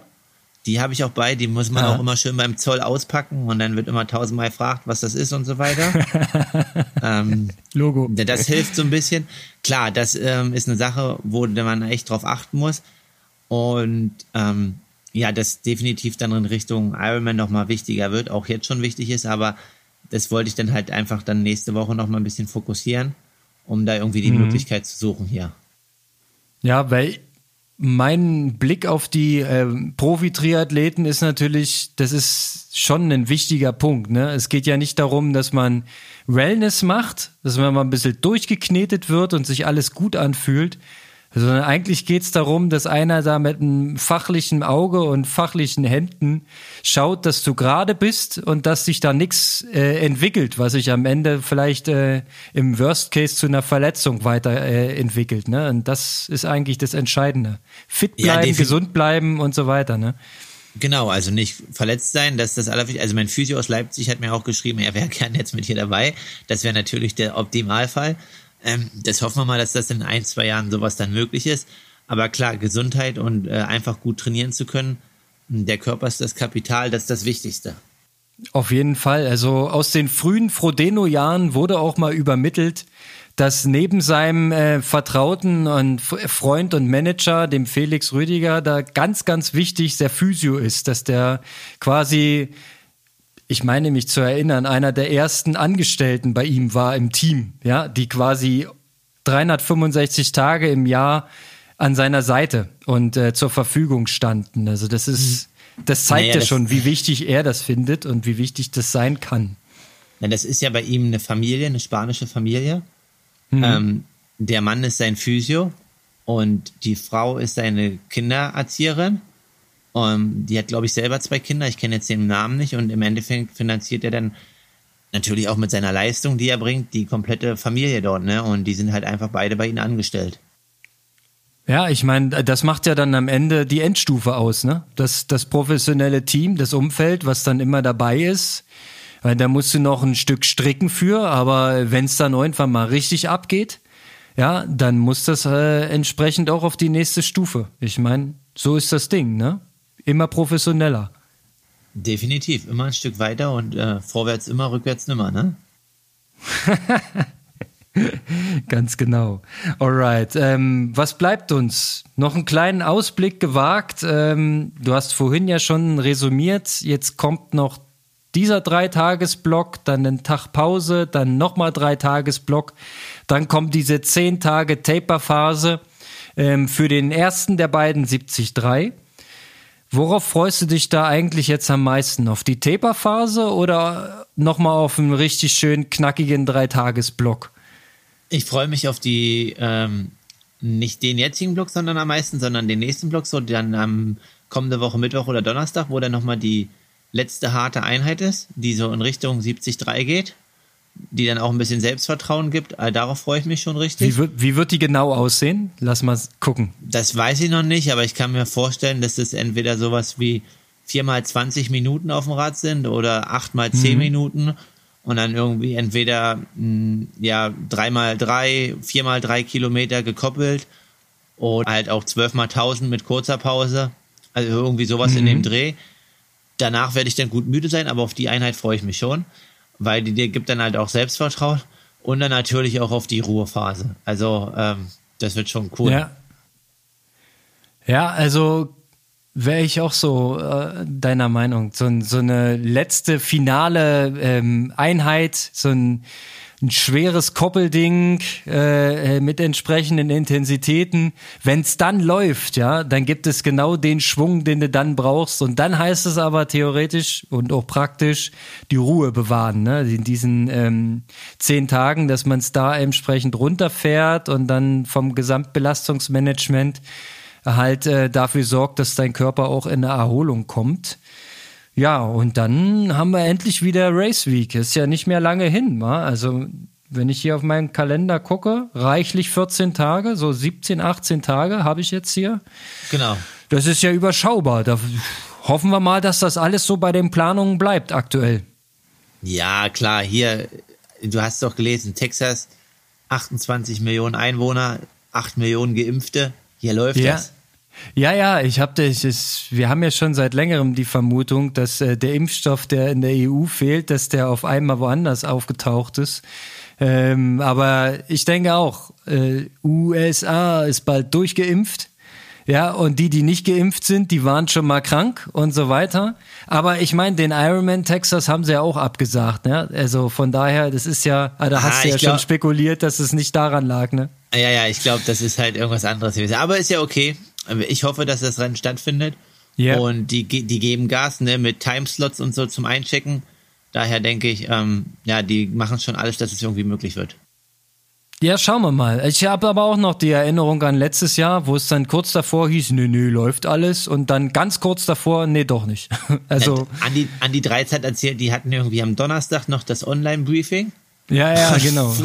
Die habe ich auch bei, die muss man ah. auch immer schön beim Zoll auspacken und dann wird immer tausendmal gefragt, was das ist und so weiter. ähm, Logo. Das hilft so ein bisschen. Klar, das ähm, ist eine Sache, wo man echt drauf achten muss. Und ähm, ja, das definitiv dann in Richtung Ironman nochmal wichtiger wird, auch jetzt schon wichtig ist, aber das wollte ich dann halt einfach dann nächste Woche nochmal ein bisschen fokussieren, um da irgendwie die mhm. Möglichkeit zu suchen hier. Ja, weil mein Blick auf die äh, Profi-Triathleten ist natürlich, das ist schon ein wichtiger Punkt. Ne? Es geht ja nicht darum, dass man Wellness macht, dass man mal ein bisschen durchgeknetet wird und sich alles gut anfühlt, sondern eigentlich geht es darum, dass einer da mit einem fachlichen Auge und fachlichen Händen schaut, dass du gerade bist und dass sich da nichts äh, entwickelt, was sich am Ende vielleicht äh, im Worst Case zu einer Verletzung weiterentwickelt. Äh, ne? Und das ist eigentlich das Entscheidende. Fit bleiben, ja, gesund bleiben und so weiter. Ne? Genau, also nicht verletzt sein, das ist das Allerwichtigste. Also mein Physio aus Leipzig hat mir auch geschrieben, er wäre gern jetzt mit hier dabei. Das wäre natürlich der Optimalfall. Ähm, das hoffen wir mal, dass das in ein, zwei Jahren sowas dann möglich ist. Aber klar, Gesundheit und äh, einfach gut trainieren zu können, der Körper ist das Kapital, das ist das Wichtigste. Auf jeden Fall. Also aus den frühen Frodeno-Jahren wurde auch mal übermittelt, dass neben seinem äh, Vertrauten und Freund und Manager, dem Felix Rüdiger, da ganz, ganz wichtig der Physio ist, dass der quasi ich meine mich zu erinnern, einer der ersten Angestellten bei ihm war im Team, ja, die quasi 365 Tage im Jahr an seiner Seite und äh, zur Verfügung standen. Also das ist, das zeigt naja, ja schon, wie wichtig er das findet und wie wichtig das sein kann. Na, das ist ja bei ihm eine Familie, eine spanische Familie. Mhm. Ähm, der Mann ist sein Physio und die Frau ist seine Kindererzieherin ähm, die hat, glaube ich, selber zwei Kinder. Ich kenne jetzt den Namen nicht. Und im Endeffekt finanziert er dann natürlich auch mit seiner Leistung, die er bringt, die komplette Familie dort. Ne? Und die sind halt einfach beide bei ihnen angestellt. Ja, ich meine, das macht ja dann am Ende die Endstufe aus, ne? Das, das professionelle Team, das Umfeld, was dann immer dabei ist. Weil da musst du noch ein Stück stricken für, aber wenn es dann irgendwann mal richtig abgeht, ja, dann muss das äh, entsprechend auch auf die nächste Stufe. Ich meine, so ist das Ding, ne? Immer professioneller. Definitiv, immer ein Stück weiter und äh, vorwärts immer, rückwärts nimmer, ne? Ganz genau. Alright. Ähm, was bleibt uns? Noch einen kleinen Ausblick gewagt. Ähm, du hast vorhin ja schon resümiert. Jetzt kommt noch dieser Dreitagesblock, dann ein Tag Pause, dann nochmal Dreitagesblock. Dann kommt diese zehn Tage Taper-Phase ähm, für den ersten der beiden 73. Worauf freust du dich da eigentlich jetzt am meisten? Auf die Taper-Phase oder nochmal auf einen richtig schön knackigen Dreitagesblock? Ich freue mich auf die, ähm, nicht den jetzigen Block, sondern am meisten, sondern den nächsten Block, so dann am kommende Woche Mittwoch oder Donnerstag, wo dann nochmal die letzte harte Einheit ist, die so in Richtung 73 geht die dann auch ein bisschen Selbstvertrauen gibt. Also darauf freue ich mich schon richtig. Wie wird, wie wird die genau aussehen? Lass mal gucken. Das weiß ich noch nicht, aber ich kann mir vorstellen, dass es entweder sowas wie viermal 20 Minuten auf dem Rad sind oder achtmal 10 mhm. Minuten und dann irgendwie entweder mh, hm, ja dreimal drei, viermal drei Kilometer gekoppelt oder halt auch zwölfmal 1000 mit kurzer Pause. Also irgendwie sowas mhm. in dem Dreh. Danach werde ich dann gut müde sein, aber auf die Einheit freue ich mich schon weil die dir gibt dann halt auch Selbstvertrauen und dann natürlich auch auf die Ruhephase. Also ähm, das wird schon cool. Ja, ja also wäre ich auch so äh, deiner Meinung. So, so eine letzte finale ähm, Einheit, so ein ein schweres Koppelding äh, mit entsprechenden Intensitäten. Wenn es dann läuft, ja, dann gibt es genau den Schwung, den du dann brauchst. Und dann heißt es aber theoretisch und auch praktisch die Ruhe bewahren, ne? In diesen ähm, zehn Tagen, dass man es da entsprechend runterfährt und dann vom Gesamtbelastungsmanagement halt äh, dafür sorgt, dass dein Körper auch in eine Erholung kommt. Ja, und dann haben wir endlich wieder Race Week. Ist ja nicht mehr lange hin. Wa? Also, wenn ich hier auf meinen Kalender gucke, reichlich 14 Tage, so 17, 18 Tage habe ich jetzt hier. Genau. Das ist ja überschaubar. Da hoffen wir mal, dass das alles so bei den Planungen bleibt aktuell. Ja, klar. Hier, du hast doch gelesen, Texas, 28 Millionen Einwohner, 8 Millionen Geimpfte. Hier läuft ja. das. Ja, ja, ich habe das. Wir haben ja schon seit längerem die Vermutung, dass äh, der Impfstoff, der in der EU fehlt, dass der auf einmal woanders aufgetaucht ist. Ähm, aber ich denke auch, äh, USA ist bald durchgeimpft. Ja, und die, die nicht geimpft sind, die waren schon mal krank und so weiter. Aber ich meine, den Ironman Texas haben sie ja auch abgesagt. Ne? Also von daher, das ist ja, ah, da hast ah, du ja glaub, schon spekuliert, dass es nicht daran lag. Ne? Ja, ja, ich glaube, das ist halt irgendwas anderes gewesen. Aber ist ja okay. Ich hoffe, dass das Rennen stattfindet. Yeah. Und die, die geben Gas ne, mit Timeslots und so zum Einchecken. Daher denke ich, ähm, ja, die machen schon alles, dass es irgendwie möglich wird. Ja, schauen wir mal. Ich habe aber auch noch die Erinnerung an letztes Jahr, wo es dann kurz davor hieß, nö, nö, läuft alles. Und dann ganz kurz davor, nee, doch nicht. also. An die, an die Dreizeit erzählt, die hatten irgendwie am Donnerstag noch das Online-Briefing. Ja, ja, genau.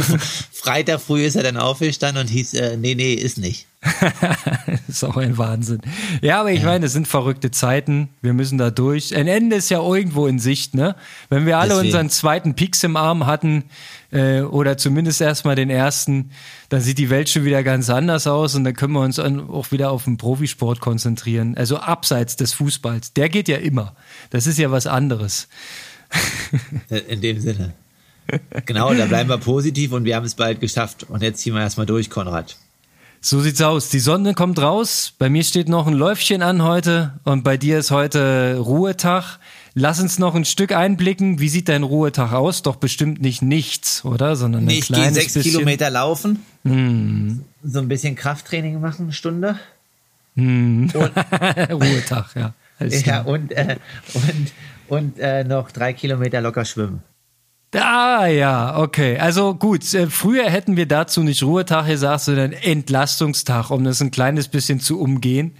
Freitag früh ist er dann aufgestanden und hieß, äh, nee, nee, ist nicht. Das ist auch ein Wahnsinn. Ja, aber ich ja. meine, es sind verrückte Zeiten. Wir müssen da durch. Ein Ende ist ja irgendwo in Sicht, ne? Wenn wir alle Deswegen. unseren zweiten Peaks im Arm hatten, äh, oder zumindest erstmal den ersten, dann sieht die Welt schon wieder ganz anders aus und dann können wir uns auch wieder auf den Profisport konzentrieren. Also abseits des Fußballs. Der geht ja immer. Das ist ja was anderes. In dem Sinne. Genau, da bleiben wir positiv und wir haben es bald geschafft. Und jetzt ziehen wir erstmal durch, Konrad. So sieht's aus. Die Sonne kommt raus. Bei mir steht noch ein Läufchen an heute und bei dir ist heute Ruhetag. Lass uns noch ein Stück einblicken. Wie sieht dein Ruhetag aus? Doch bestimmt nicht nichts, oder? Sondern ein nee, ich gehe sechs bisschen. Kilometer laufen, hm. so ein bisschen Krafttraining machen, eine Stunde. Hm. Ruhetag, ja. ja und äh, und und äh, noch drei Kilometer locker schwimmen. Ah ja, okay. Also gut, äh, früher hätten wir dazu nicht Ruhetag gesagt, sondern Entlastungstag, um das ein kleines bisschen zu umgehen.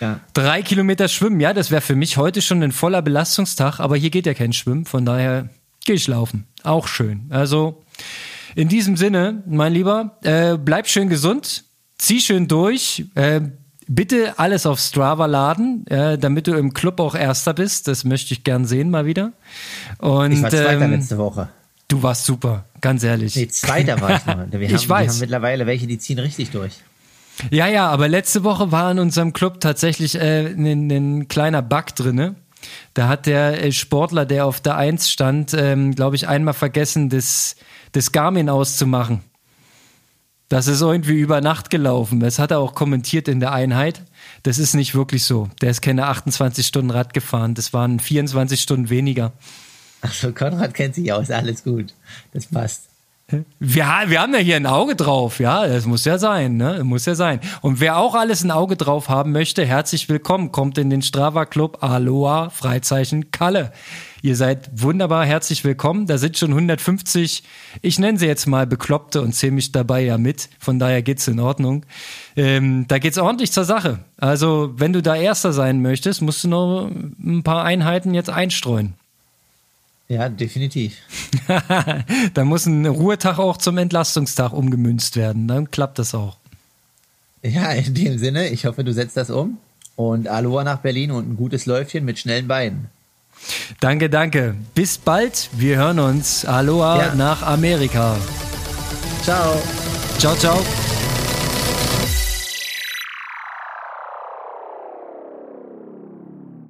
Ja. Drei Kilometer schwimmen, ja, das wäre für mich heute schon ein voller Belastungstag, aber hier geht ja kein Schwimmen, von daher gehe ich laufen. Auch schön. Also in diesem Sinne, mein Lieber, äh, bleib schön gesund, zieh schön durch, äh, Bitte alles auf Strava laden, äh, damit du im Club auch Erster bist. Das möchte ich gern sehen mal wieder. Und, ich war Zweiter ähm, letzte Woche. Du warst super, ganz ehrlich. Nee, Zweiter war ich nur. Wir ich haben, weiß. Wir haben mittlerweile welche, die ziehen richtig durch. Ja, ja, aber letzte Woche war in unserem Club tatsächlich äh, ein, ein kleiner Bug drinne. Da hat der äh, Sportler, der auf der Eins stand, ähm, glaube ich, einmal vergessen, das, das Garmin auszumachen. Das ist irgendwie über Nacht gelaufen. Das hat er auch kommentiert in der Einheit. Das ist nicht wirklich so. Der ist keine 28 Stunden Rad gefahren. Das waren 24 Stunden weniger. Achso, Konrad kennt sich aus. Alles gut. Das passt. Wir, wir haben ja hier ein Auge drauf, ja, das muss ja sein, ne? Muss ja sein. Und wer auch alles ein Auge drauf haben möchte, herzlich willkommen, kommt in den Strava Club Aloha Freizeichen Kalle. Ihr seid wunderbar herzlich willkommen. Da sind schon 150, ich nenne sie jetzt mal Bekloppte und zähle mich dabei ja mit. Von daher geht's in Ordnung. Ähm, da geht's ordentlich zur Sache. Also, wenn du da Erster sein möchtest, musst du noch ein paar Einheiten jetzt einstreuen. Ja, definitiv. da muss ein Ruhetag auch zum Entlastungstag umgemünzt werden. Dann klappt das auch. Ja, in dem Sinne, ich hoffe, du setzt das um. Und Aloha nach Berlin und ein gutes Läufchen mit schnellen Beinen. Danke, danke. Bis bald. Wir hören uns. Aloha ja. nach Amerika. Ciao. Ciao, ciao.